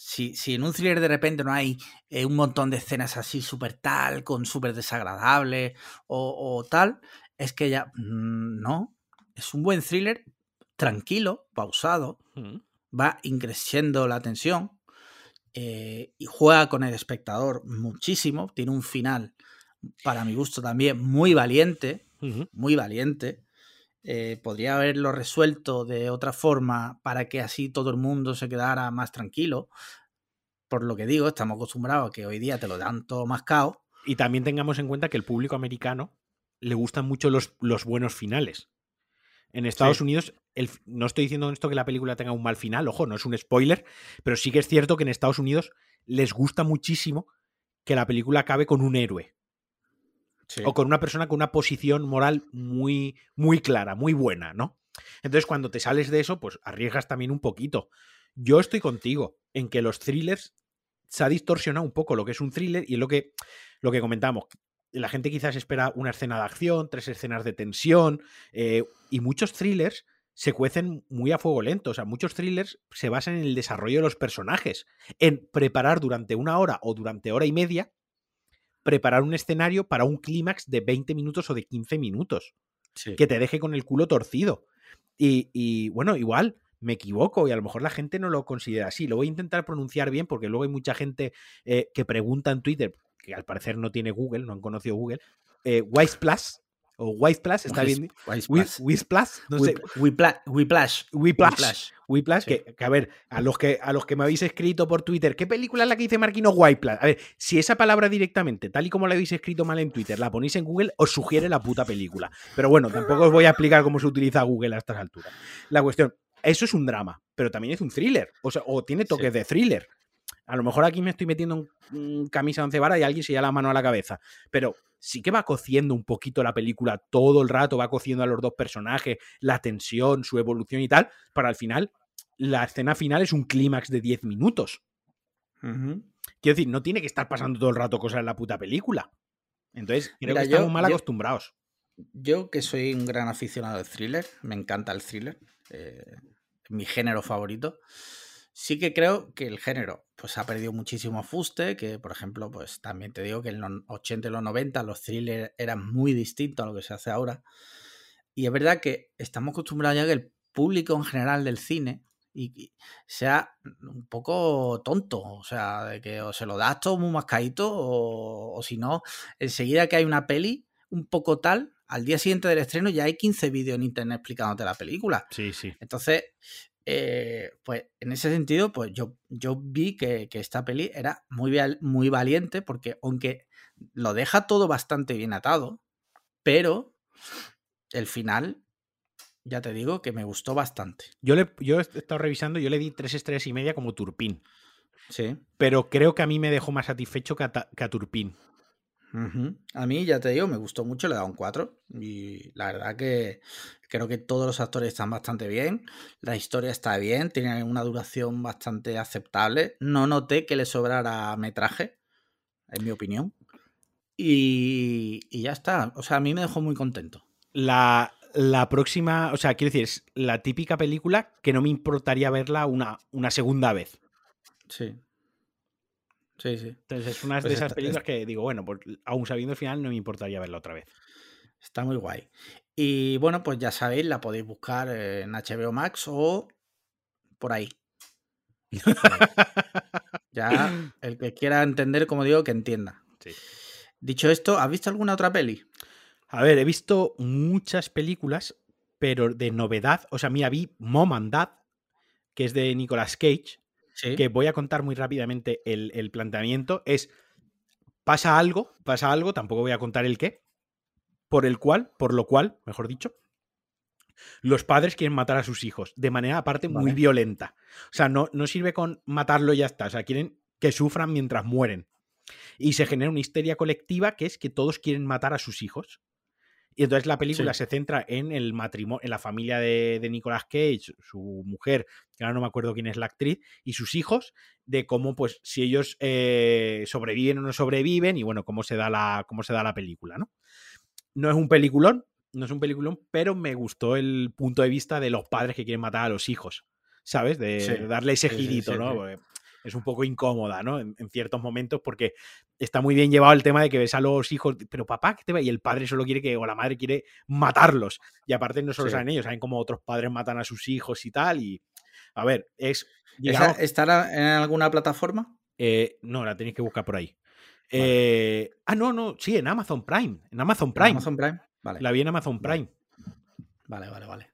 Si, si en un thriller de repente no hay eh, un montón de escenas así súper tal, con súper desagradable o, o tal, es que ya mm, no. Es un buen thriller tranquilo, pausado, Mm. va increciendo la tensión eh, y juega con el espectador muchísimo. Tiene un final, para mi gusto también, muy valiente, muy valiente. Eh, podría haberlo resuelto de otra forma para que así todo el mundo se quedara más tranquilo. Por lo que digo, estamos acostumbrados a que hoy día te lo dan todo mascado. Y también tengamos en cuenta que el público americano le gustan mucho los, los buenos finales. En Estados Sí. Unidos, el, no estoy diciendo esto que la película tenga un mal final, ojo, no es un spoiler, pero sí que es cierto que en Estados Unidos les gusta muchísimo que la película acabe con un héroe o con una persona con una posición moral muy, muy clara, muy buena, ¿no? Entonces, cuando te sales de eso, pues arriesgas también un poquito. Yo estoy contigo en que los thrillers se ha distorsionado un poco lo que es un thriller y lo que, lo que comentamos. La gente quizás espera una escena de acción, tres escenas de tensión, eh, y muchos thrillers se cuecen muy a fuego lento. O sea, muchos thrillers se basan en el desarrollo de los personajes, en preparar durante una hora o durante hora y media, preparar un escenario para un clímax de 20 minutos o de 15 minutos Sí. que te deje con el culo torcido. Y, y, bueno, igual me equivoco y a lo mejor la gente no lo considera así. Lo voy a intentar pronunciar bien porque luego hay mucha gente eh, que pregunta en Twitter, que al parecer no tiene Google, no han conocido Google, eh, Wise Plus o Wise Plus, está bien. Wis- Wis- Wise Plus, no sé. Whip- Whipla- Whiplash. Whiplash. Whiplash. Que, que, a ver, a los que, a los que me habéis escrito por Twitter, ¿qué película es la que dice Marquino Whiplash? A ver, si esa palabra directamente, tal y como la habéis escrito mal en Twitter, la ponéis en Google, os sugiere la puta película. Pero bueno, tampoco os voy a explicar cómo se utiliza Google a estas alturas. La cuestión, eso es un drama, pero también es un thriller, o sea, o tiene toques de thriller. A lo mejor aquí me estoy metiendo en camisa de once varas y alguien se lleva la mano a la cabeza, pero sí que va cociendo un poquito la película todo el rato, va cociendo a los dos personajes, la tensión, su evolución y tal, para al final, la escena final es un clímax de 10 minutos. Ujú. Quiero decir, no tiene que estar pasando todo el rato cosas en la puta película. Entonces, creo Mira, que yo- estamos mal yo- acostumbrados. Yo, que soy un gran aficionado al thriller, me encanta el thriller, eh, mi género favorito. Sí que creo que el género pues ha perdido muchísimo fuste, que por ejemplo, pues también te digo que en los 80 y los 90 los thrillers eran muy distintos a lo que se hace ahora. Y es verdad que estamos acostumbrados ya que el público en general del cine y, sea un poco tonto, o sea, de que o se lo das todo muy mascadito o, o si no, enseguida que hay una peli un poco tal, al día siguiente del estreno ya hay 15 vídeos en internet explicándote la película. Sí, sí. Entonces, eh, pues en ese sentido, pues yo, yo vi que, que esta peli era muy, muy valiente porque aunque lo deja todo bastante bien atado, pero el final, ya te digo que me gustó bastante. Yo, le, yo he estado revisando, yo le di tres estrellas y media como Turpin. Sí. Pero creo que a mí me dejó más satisfecho que a, que a A mí, ya te digo, me gustó mucho, le he dado un 4. Y la verdad que creo que todos los actores están bastante bien. La historia está bien, tiene una duración bastante aceptable. No noté que le sobrara metraje, en mi opinión. Y, y ya está. O sea, a mí me dejó muy contento. La, la próxima, o sea, quiero decir, es la típica película que no me importaría verla una, una segunda vez. Sí. Sí, sí. Entonces es una de Pues esas películas que digo, bueno, pues aún sabiendo el final no me importaría verla otra vez. Está muy guay. Y bueno, pues ya sabéis, la podéis buscar en HBO Max o por ahí. Por ahí. Ya, el que quiera entender, como digo, que entienda. Sí. Dicho esto, ¿has visto alguna otra peli? A ver, he visto muchas películas, pero de novedad. O sea, mira, vi Mom and Dad, que es de Nicolas Cage, Sí. que voy a contar muy rápidamente el, el planteamiento. Es, pasa algo, pasa algo, tampoco voy a contar el qué, por el cual, por lo cual, mejor dicho, los padres quieren matar a sus hijos de manera aparte muy Vale. violenta. O sea, no, no sirve con matarlo y ya está. O sea, quieren que sufran mientras mueren. Y se genera una histeria colectiva que es que todos quieren matar a sus hijos. Y entonces la película Sí. se centra en el matrimonio, en la familia de, de Nicolas Cage, su mujer, que ahora no me acuerdo quién es la actriz, y sus hijos, de cómo, pues, si ellos eh, sobreviven o no sobreviven, y bueno, cómo se da la, cómo se da la película, ¿no? No es un peliculón, no es un peliculón, pero me gustó el punto de vista de los padres que quieren matar a los hijos, ¿sabes? De Sí, darle ese girito, sí, ¿no? Porque es un poco incómoda, ¿no? En, en ciertos momentos, porque está muy bien llevado el tema de que ves a los hijos, pero papá, ¿qué te va? Y el padre solo quiere que, o la madre quiere matarlos. Y aparte no solo Sí. saben ellos, saben cómo otros padres matan a sus hijos y tal. Y, a ver, es, ¿Esa digamos, estará en alguna plataforma? eh, no, la tenéis que buscar por ahí. Vale. Eh, ah, no, no, sí, en Amazon Prime. En Amazon ¿En Prime. Amazon Prime? Vale. La vi en Amazon Vale. Prime. Vale, vale, vale.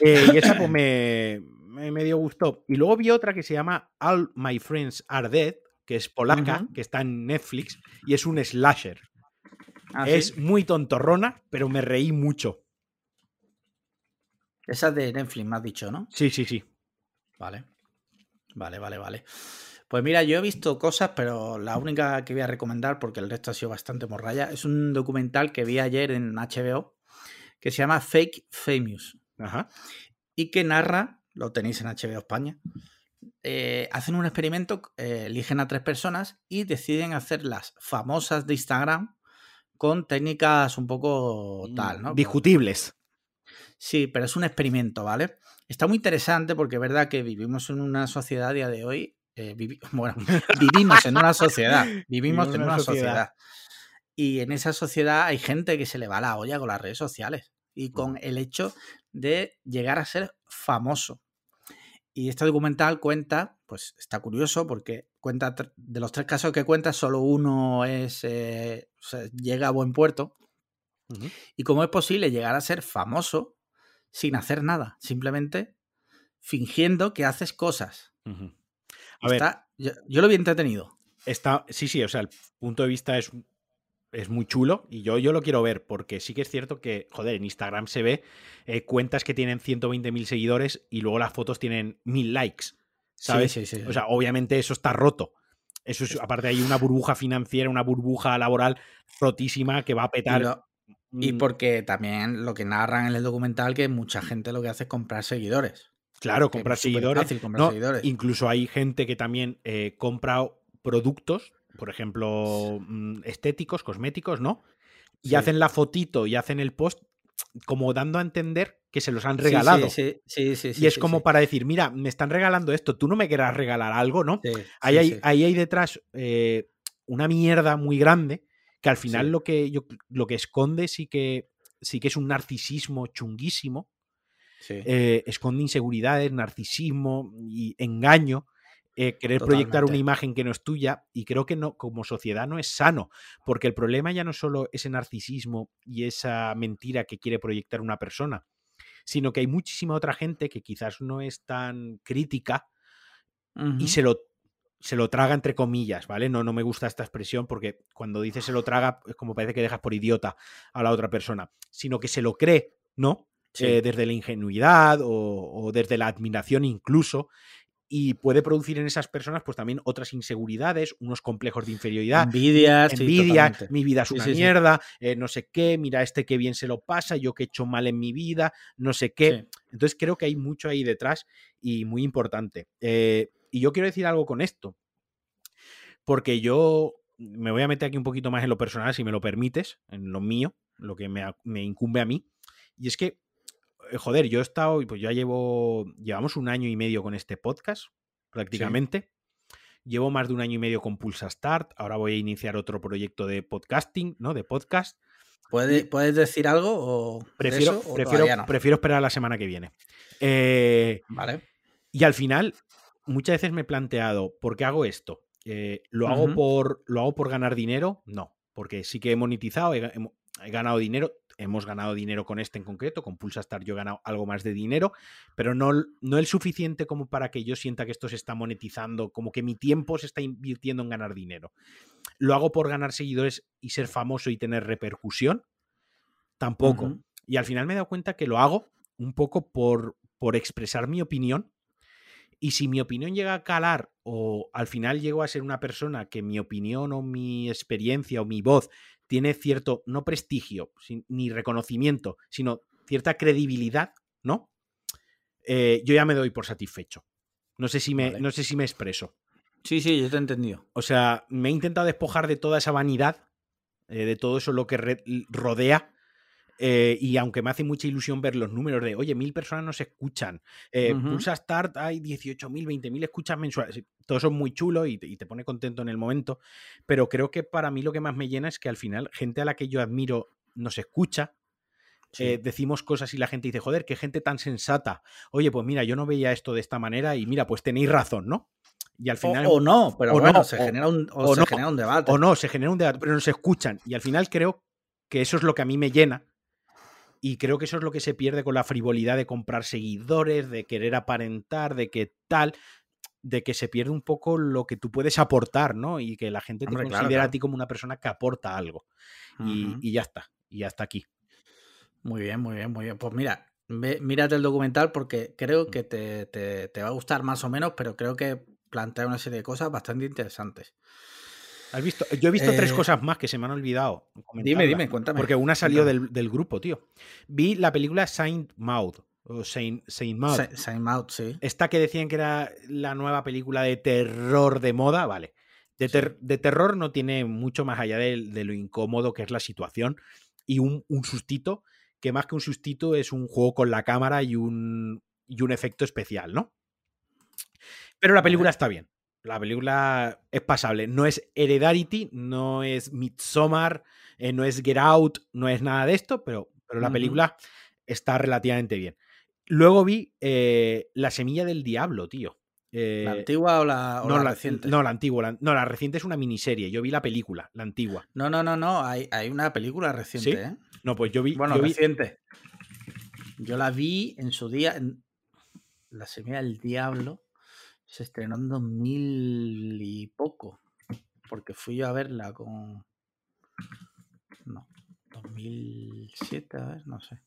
Eh, y esa pues me, me medio gustó. Y luego vi otra que se llama All My Friends Are Dead, que es polaca, que está en Netflix, y es un slasher. Ah, es ¿sí? muy tontorrona, pero me reí mucho. Esa es de Netflix, me has dicho, ¿no? Sí, sí, sí. Vale. Vale, vale, vale. Pues mira, yo he visto cosas, pero la única que voy a recomendar, porque el resto ha sido bastante morralla, es un documental que vi ayer en HBO que se llama Fake Famous Ajá. y que narra, lo tenéis en HBO España, eh, hacen un experimento, eh, eligen a tres personas y deciden hacerlas famosas de Instagram con técnicas un poco tal, ¿no? Discutibles. Sí, pero es un experimento, ¿vale? Está muy interesante porque es verdad que vivimos en una sociedad a día de hoy. eh, vivi- bueno, vivimos en una sociedad. Vivimos en una sociedad. Y en esa sociedad hay gente que se le va la olla con las redes sociales y con el hecho de llegar a ser famoso. Y este documental cuenta, pues está curioso porque cuenta de los tres casos que cuenta, solo uno es eh, o sea, llega a buen puerto. Y cómo es posible llegar a ser famoso sin hacer nada, simplemente fingiendo que haces cosas. A ver, yo, yo lo vi entretenido. está, sí, sí, o sea, el punto de vista es, es muy chulo y yo, yo lo quiero ver porque sí que es cierto que, joder, en Instagram se ve eh, cuentas que tienen 120.000 seguidores y luego las fotos tienen 1.000 likes, ¿sabes? Sí, sí, sí. O sea, obviamente eso está roto. Eso es, aparte hay una burbuja financiera, una burbuja laboral rotísima que va a y, petar. lo- y mm, porque también lo que narran en el documental que mucha gente lo que hace es comprar seguidores. Claro, comprar seguidores. fácil comprar No, seguidores. Incluso hay gente que también eh, compra productos, por ejemplo, mm, estéticos, cosméticos, ¿no? Y Sí. hacen la fotito y hacen el post como dando a entender que se los han regalado. Sí, sí, sí, sí, y es como para decir, mira, me están regalando esto, tú no me querrás regalar algo, ¿no? Ahí, hay, ahí hay detrás eh, una mierda muy grande que al final lo, que yo, lo que esconde sí que, sí que es un narcisismo chunguísimo eh, esconde inseguridades, narcisismo y engaño, eh, querer proyectar una imagen que no es tuya y creo que no, como sociedad no es sano, porque el problema ya no es solo ese narcisismo y esa mentira que quiere proyectar una persona, sino que hay muchísima otra gente que quizás no es tan crítica y se lo se lo traga entre comillas, ¿vale? No, no me gusta esta expresión porque cuando dice se lo traga es como parece que dejas por idiota a la otra persona, sino que se lo cree, ¿no? Sí. eh, desde la ingenuidad o, o desde la admiración incluso, y puede producir en esas personas pues también otras inseguridades, unos complejos de inferioridad, Envidia, sí, envidia, mi vida es una sí, sí. mierda, eh, no sé qué, mira este que bien se lo pasa, yo que he hecho mal en mi vida, no sé qué. Entonces creo que hay mucho ahí detrás y muy importante. Eh, y yo quiero decir algo con esto, porque yo me voy a meter aquí un poquito más en lo personal, si me lo permites, en lo mío, lo que me, incumbe a mí. Y es que, joder, yo he estado, pues ya llevo, llevamos un año y medio con este podcast, prácticamente. Llevo más de un año y medio con Pulsa Start. Ahora voy a iniciar otro proyecto de podcasting, ¿no? De podcast. ¿Puede- ¿Puedes decir algo o de Prefiero, eso, o prefiero, todavía no? prefiero esperar a la semana que viene. Eh, Vale. y al final, muchas veces me he planteado, ¿por qué hago esto? Eh, ¿lo, hago por, ¿Lo hago por ganar dinero? No, porque sí que he monetizado, he, he ganado dinero, hemos ganado dinero con este en concreto, con Pulsa Start yo he ganado algo más de dinero, pero no, no el suficiente como para que yo sienta que esto se está monetizando, como que mi tiempo se está invirtiendo en ganar dinero. ¿Lo hago por ganar seguidores y ser famoso y tener repercusión? Tampoco. Y al final me he dado cuenta que lo hago un poco por, por expresar mi opinión. Y si mi opinión llega a calar o al final llego a ser una persona que mi opinión o mi experiencia o mi voz tiene cierto, no prestigio, ni reconocimiento, sino cierta credibilidad, ¿no? Eh, yo ya me doy por satisfecho. No sé si me, no sé si me expreso. Sí, sí, yo te he entendido. O sea, me he intentado despojar de toda esa vanidad, eh, de todo eso lo que rodea. Eh, y aunque me hace mucha ilusión ver los números de, oye, mil personas nos escuchan, Pulsa Start hay 18.000, 20.000 escuchas mensuales, todo eso es muy chulo y te, pone contento en el momento, pero creo que para mí lo que más me llena es que al final gente a la que yo admiro nos escucha, eh, decimos cosas y la gente dice, joder, qué gente tan sensata. Oye, pues mira, yo no veía esto de esta manera y mira, pues tenéis razón, ¿no? Y al final. O, no, pero bueno, se, genera, un, se genera un debate. O no, se genera un debate, pero nos escuchan. Y al final creo que eso es lo que a mí me llena. Y creo que eso es lo que se pierde con la frivolidad de comprar seguidores, de querer aparentar, de que tal, de que se pierde un poco lo que tú puedes aportar, ¿no? Y que la gente te considera a ti como una persona que aporta algo. y, y ya está. Y hasta aquí. Muy bien, muy bien, muy bien. Pues mira, mírate el documental porque creo mm. que te, va a gustar más o menos, pero creo que plantea una serie de cosas bastante interesantes. ¿Has visto? Yo he visto tres eh, cosas más que se me han olvidado. Dime, dime, cuéntame. Porque una salió del, grupo, tío. Vi la película Saint Maud. O Saint, Saint Maud. Saint Maud, sí. Esta que decían que era la nueva película de terror de moda, vale. De, terror no tiene mucho más allá de, lo incómodo que es la situación y un, un sustito que más que un sustituto es un juego con la cámara y un, y un efecto especial, ¿no? Pero la película está bien. La película es pasable. No es Heredity, no es Midsommar, eh, no es Get Out, no es nada de esto, pero, pero la película está relativamente bien. Luego vi eh, La Semilla del Diablo, tío. ¿La eh, antigua o la, no, reciente? No, la antigua. no, la reciente es una miniserie. Yo vi la película, la antigua. No, no, no, no. Hay, hay una película reciente, ¿eh? No, pues yo vi. Bueno, reciente. Yo la vi en su día. La semilla del diablo se estrenó en 2000 y poco. Porque fui yo a verla con. No, 2007, a ver, no sé.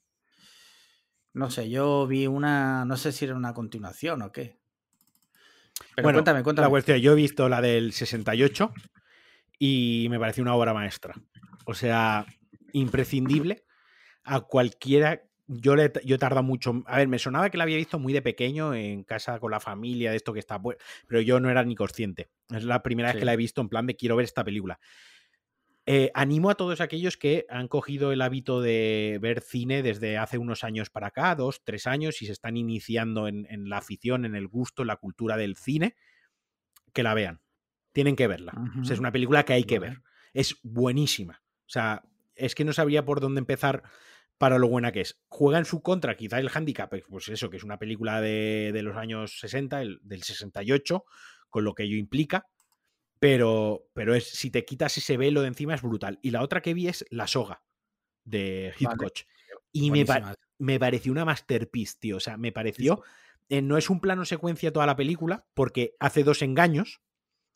No sé, yo vi una. No sé si era una continuación o qué. Pero cuéntame, cuéntame. La cuestión, yo he visto la del 68 y me pareció una obra maestra. O sea, imprescindible a cualquiera. Yo, le, yo he tardado mucho. A ver, me sonaba que la había visto muy de pequeño en casa con la familia, de esto que está. Pero yo no era ni consciente. Es la primera vez que la he visto en plan de quiero ver esta película. Eh, animo a todos aquellos que han cogido el hábito de ver cine desde hace unos años para acá, dos, tres años, y se están iniciando en, la afición, en el gusto, en la cultura del cine, que la vean. Tienen que verla. es una película que hay que ver. Es buenísima. O sea, es que no sabría por dónde empezar para lo buena que es. Juega en su contra, quizá el handicap, pues eso, que es una película de, los años 60, del 68, con lo que ello implica. Pero, pero es, si te quitas ese velo de encima es brutal. Y la otra que vi es La Soga de Hitchcock. Y me, me, pareció una masterpiece, tío. O sea, me pareció. Eh, no es un plano secuencia toda la película, porque hace dos engaños.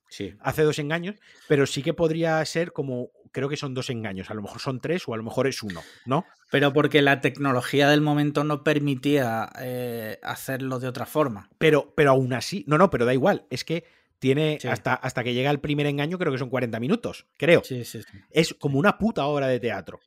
Sí. Hace dos engaños, pero sí que podría ser como, creo que son dos engaños, a lo mejor son tres o a lo mejor es uno, ¿no? Pero porque la tecnología del momento no permitía eh, hacerlo de otra forma. Pero, pero aún así, no, no, pero da igual, es que tiene hasta, hasta que llega el primer engaño, creo que son 40 minutos, creo. Sí, sí, es como una puta obra de teatro.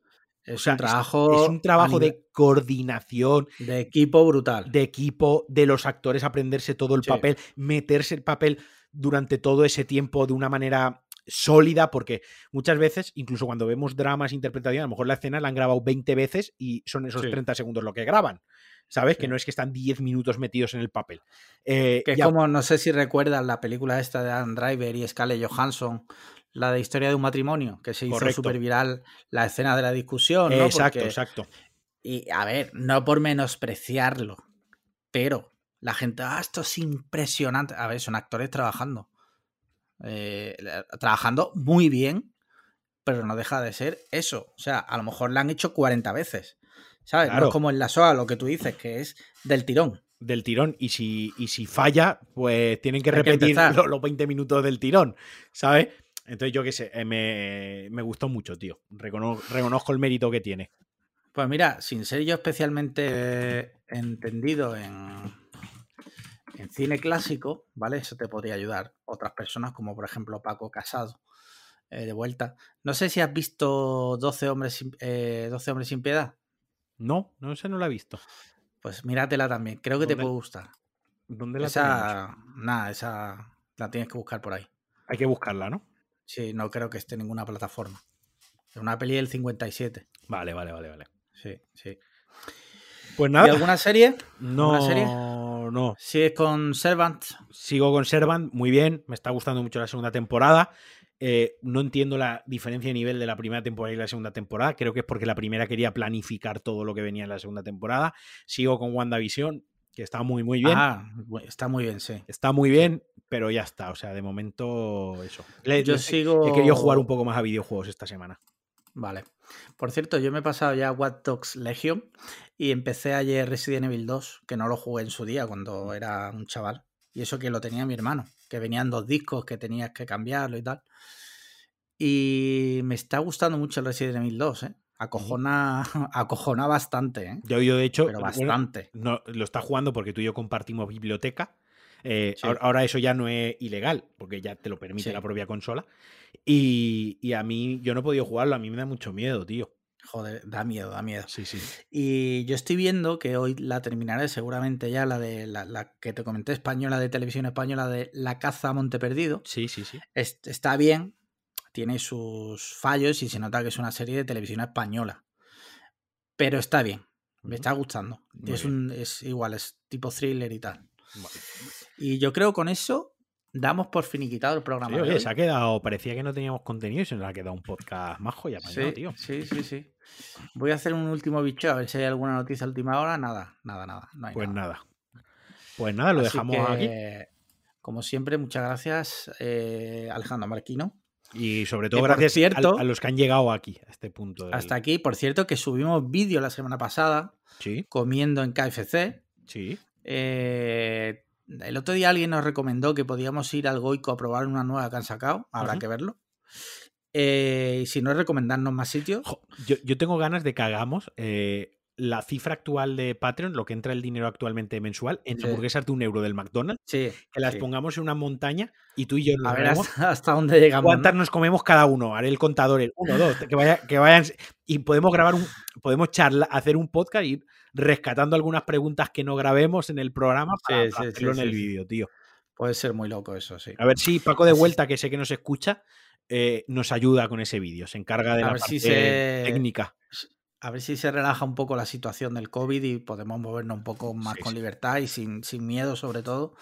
Es un trabajo, es un trabajo de coordinación. De equipo brutal. De equipo, de los actores aprenderse todo el papel, meterse el papel durante todo ese tiempo de una manera sólida, porque muchas veces, incluso cuando vemos dramas, interpretación, a lo mejor la escena la han grabado 20 veces y son esos 30 segundos lo que graban. ¿Sabes? Que no es que están 10 minutos metidos en el papel. Eh, que como, no sé si recuerdas la película esta de Adam Driver y Scarlett Johansson, la de Historia de un matrimonio, que se hizo súper viral la escena de la discusión. Exacto, exacto. Y a ver, no por menospreciarlo, pero la gente, ah, esto es impresionante. A ver, son actores trabajando. Eh, trabajando muy bien, pero no deja de ser eso. O sea, a lo mejor la han hecho 40 veces. ¿Sabes? No es como en la SOA lo que tú dices, que es del tirón. Del tirón. Y si, y si falla, pues tienen que repetir los, 20 minutos del tirón. ¿Sabes? Entonces, yo qué sé, eh, me, me, gustó mucho, tío. reconozco el mérito que tiene. Pues mira, sin ser yo especialmente entendido en, en cine clásico, ¿vale? Eso te podría ayudar. Otras personas, como por ejemplo Paco Casado, eh, de vuelta. No sé si has visto 12 hombres, sin, eh, 12 hombres sin piedad. No, no sé, no la he visto. Pues míratela también, creo que te puede gustar. ¿Dónde la esa, Nada, esa la tienes que buscar por ahí. Hay que buscarla, ¿no? Sí, no creo que esté en ninguna plataforma. Es una peli del 57. Vale, vale, vale, vale. Sí, sí. Pues nada. ¿Y alguna serie? No, ¿Alguna serie? no. ¿Sigues con Servant? Sigo con Servant, muy bien. Me está gustando mucho la segunda temporada. Eh, no entiendo la diferencia de nivel de la primera temporada y la segunda temporada. Creo que es porque la primera quería planificar todo lo que venía en la segunda temporada. Sigo con WandaVision, que está muy, muy bien. Ah, está muy bien, sí. Está muy bien, pero ya está. O sea, de momento, eso. Le, Yo le- sigo. He querido jugar un poco más a videojuegos esta semana. Vale. Por cierto, yo me he pasado ya Watch Dogs Legion y empecé ayer Resident Evil 2, que no lo jugué en su día cuando era un chaval. Y eso que lo tenía mi hermano, que venían dos discos que tenías que cambiarlo y tal. Y me está gustando mucho el Resident Evil 2, ¿eh? Acojona, acojona bastante, ¿eh? Yo, yo de hecho, Pero bueno, bastante. no, lo está jugando porque tú y yo compartimos biblioteca. Eh, Sí. ahora, eso ya no es ilegal, porque ya te lo permite Sí. la propia consola. Y, y a mí, yo no he podido jugarlo, a mí me da mucho miedo, tío. Joder, da miedo, da miedo. Sí, sí. Y yo estoy viendo que hoy la terminaré seguramente ya, la de la, la que te comenté española de televisión española de La caza a Monte Perdido. Sí, sí, sí. Es- está bien, tiene sus fallos y se nota que es una serie de televisión española. Pero está bien, me está gustando. Es, un, es igual, es tipo thriller y tal. Vale. Y yo creo con eso damos por finiquitado el programa. Sí, oye, se ha quedado, parecía que no teníamos contenido y se nos ha quedado un podcast más joya, Sí, tío. sí, sí, sí. Voy a hacer un último bicho a ver si hay alguna noticia a última hora. Nada, nada, nada. no hay Pues nada. nada. Pues nada, lo Así dejamos aquí. Como siempre, muchas gracias, eh, Alejandro Marquino. Y sobre todo por gracias cierto- a, los que han llegado aquí, a este punto. del- Hasta aquí, por cierto, que subimos vídeo la semana pasada Sí, comiendo en KFC. sí. Eh, el otro día alguien nos recomendó que podíamos ir al Goico a probar una nueva que han sacado. Habrá que verlo. Eh, y si no, recomendarnos más sitios. Yo tengo ganas de que hagamos eh, la cifra actual de Patreon, lo que entra el dinero actualmente mensual, en Sí. hamburguesas de un euro del McDonald's, Sí. que las sí. pongamos en una montaña y tú y yo nos A ver hasta, hasta dónde llegamos. ¿no? ¿Cuántas nos comemos cada uno? Haré el contador, el uno, dos, que, vaya, que vayan. Y podemos grabar un. Podemos charla, hacer un podcast y ir rescatando algunas preguntas que no grabemos en el programa para, hacerlo en el vídeo, tío. Puede ser muy loco eso, sí. A ver si Paco de vuelta, que sé que nos escucha, eh, nos ayuda con ese vídeo. Se encarga de A la parte si se- técnica. A ver si se relaja un poco la situación del COVID y podemos movernos un poco más Sí, con sí. libertad y sin, sin miedo, sobre todo,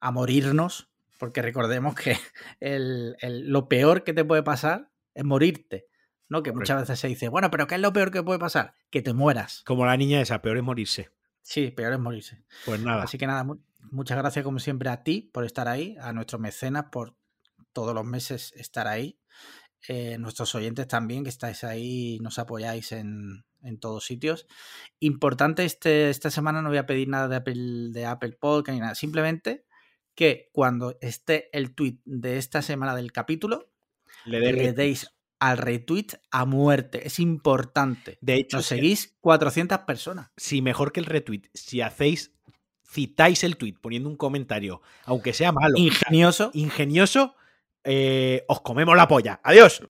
a morirnos. Porque recordemos que el- el- lo peor que te puede pasar es morirte. ¿no? Que muchas veces se dice, bueno, pero ¿qué es lo peor que puede pasar? Que te mueras. Como la niña esa, peor es morirse. Sí, peor es morirse. Pues nada. Así que nada, mu- muchas gracias como siempre a ti por estar ahí, a nuestros mecenas por todos los meses estar ahí, eh, nuestros oyentes también que estáis ahí y nos apoyáis en, en todos sitios. Importante, este, esta semana no voy a pedir nada de Apple, de Apple Podcast ni nada, simplemente que cuando esté el tweet de esta semana del capítulo, Le deis al retweet a muerte. Es importante. De hecho, Nos seguís 400 personas. si mejor que el retweet, si hacéis, citáis el tweet poniendo un comentario, aunque sea malo, Ingenioso. ingenioso, eh, os comemos la polla. Adiós.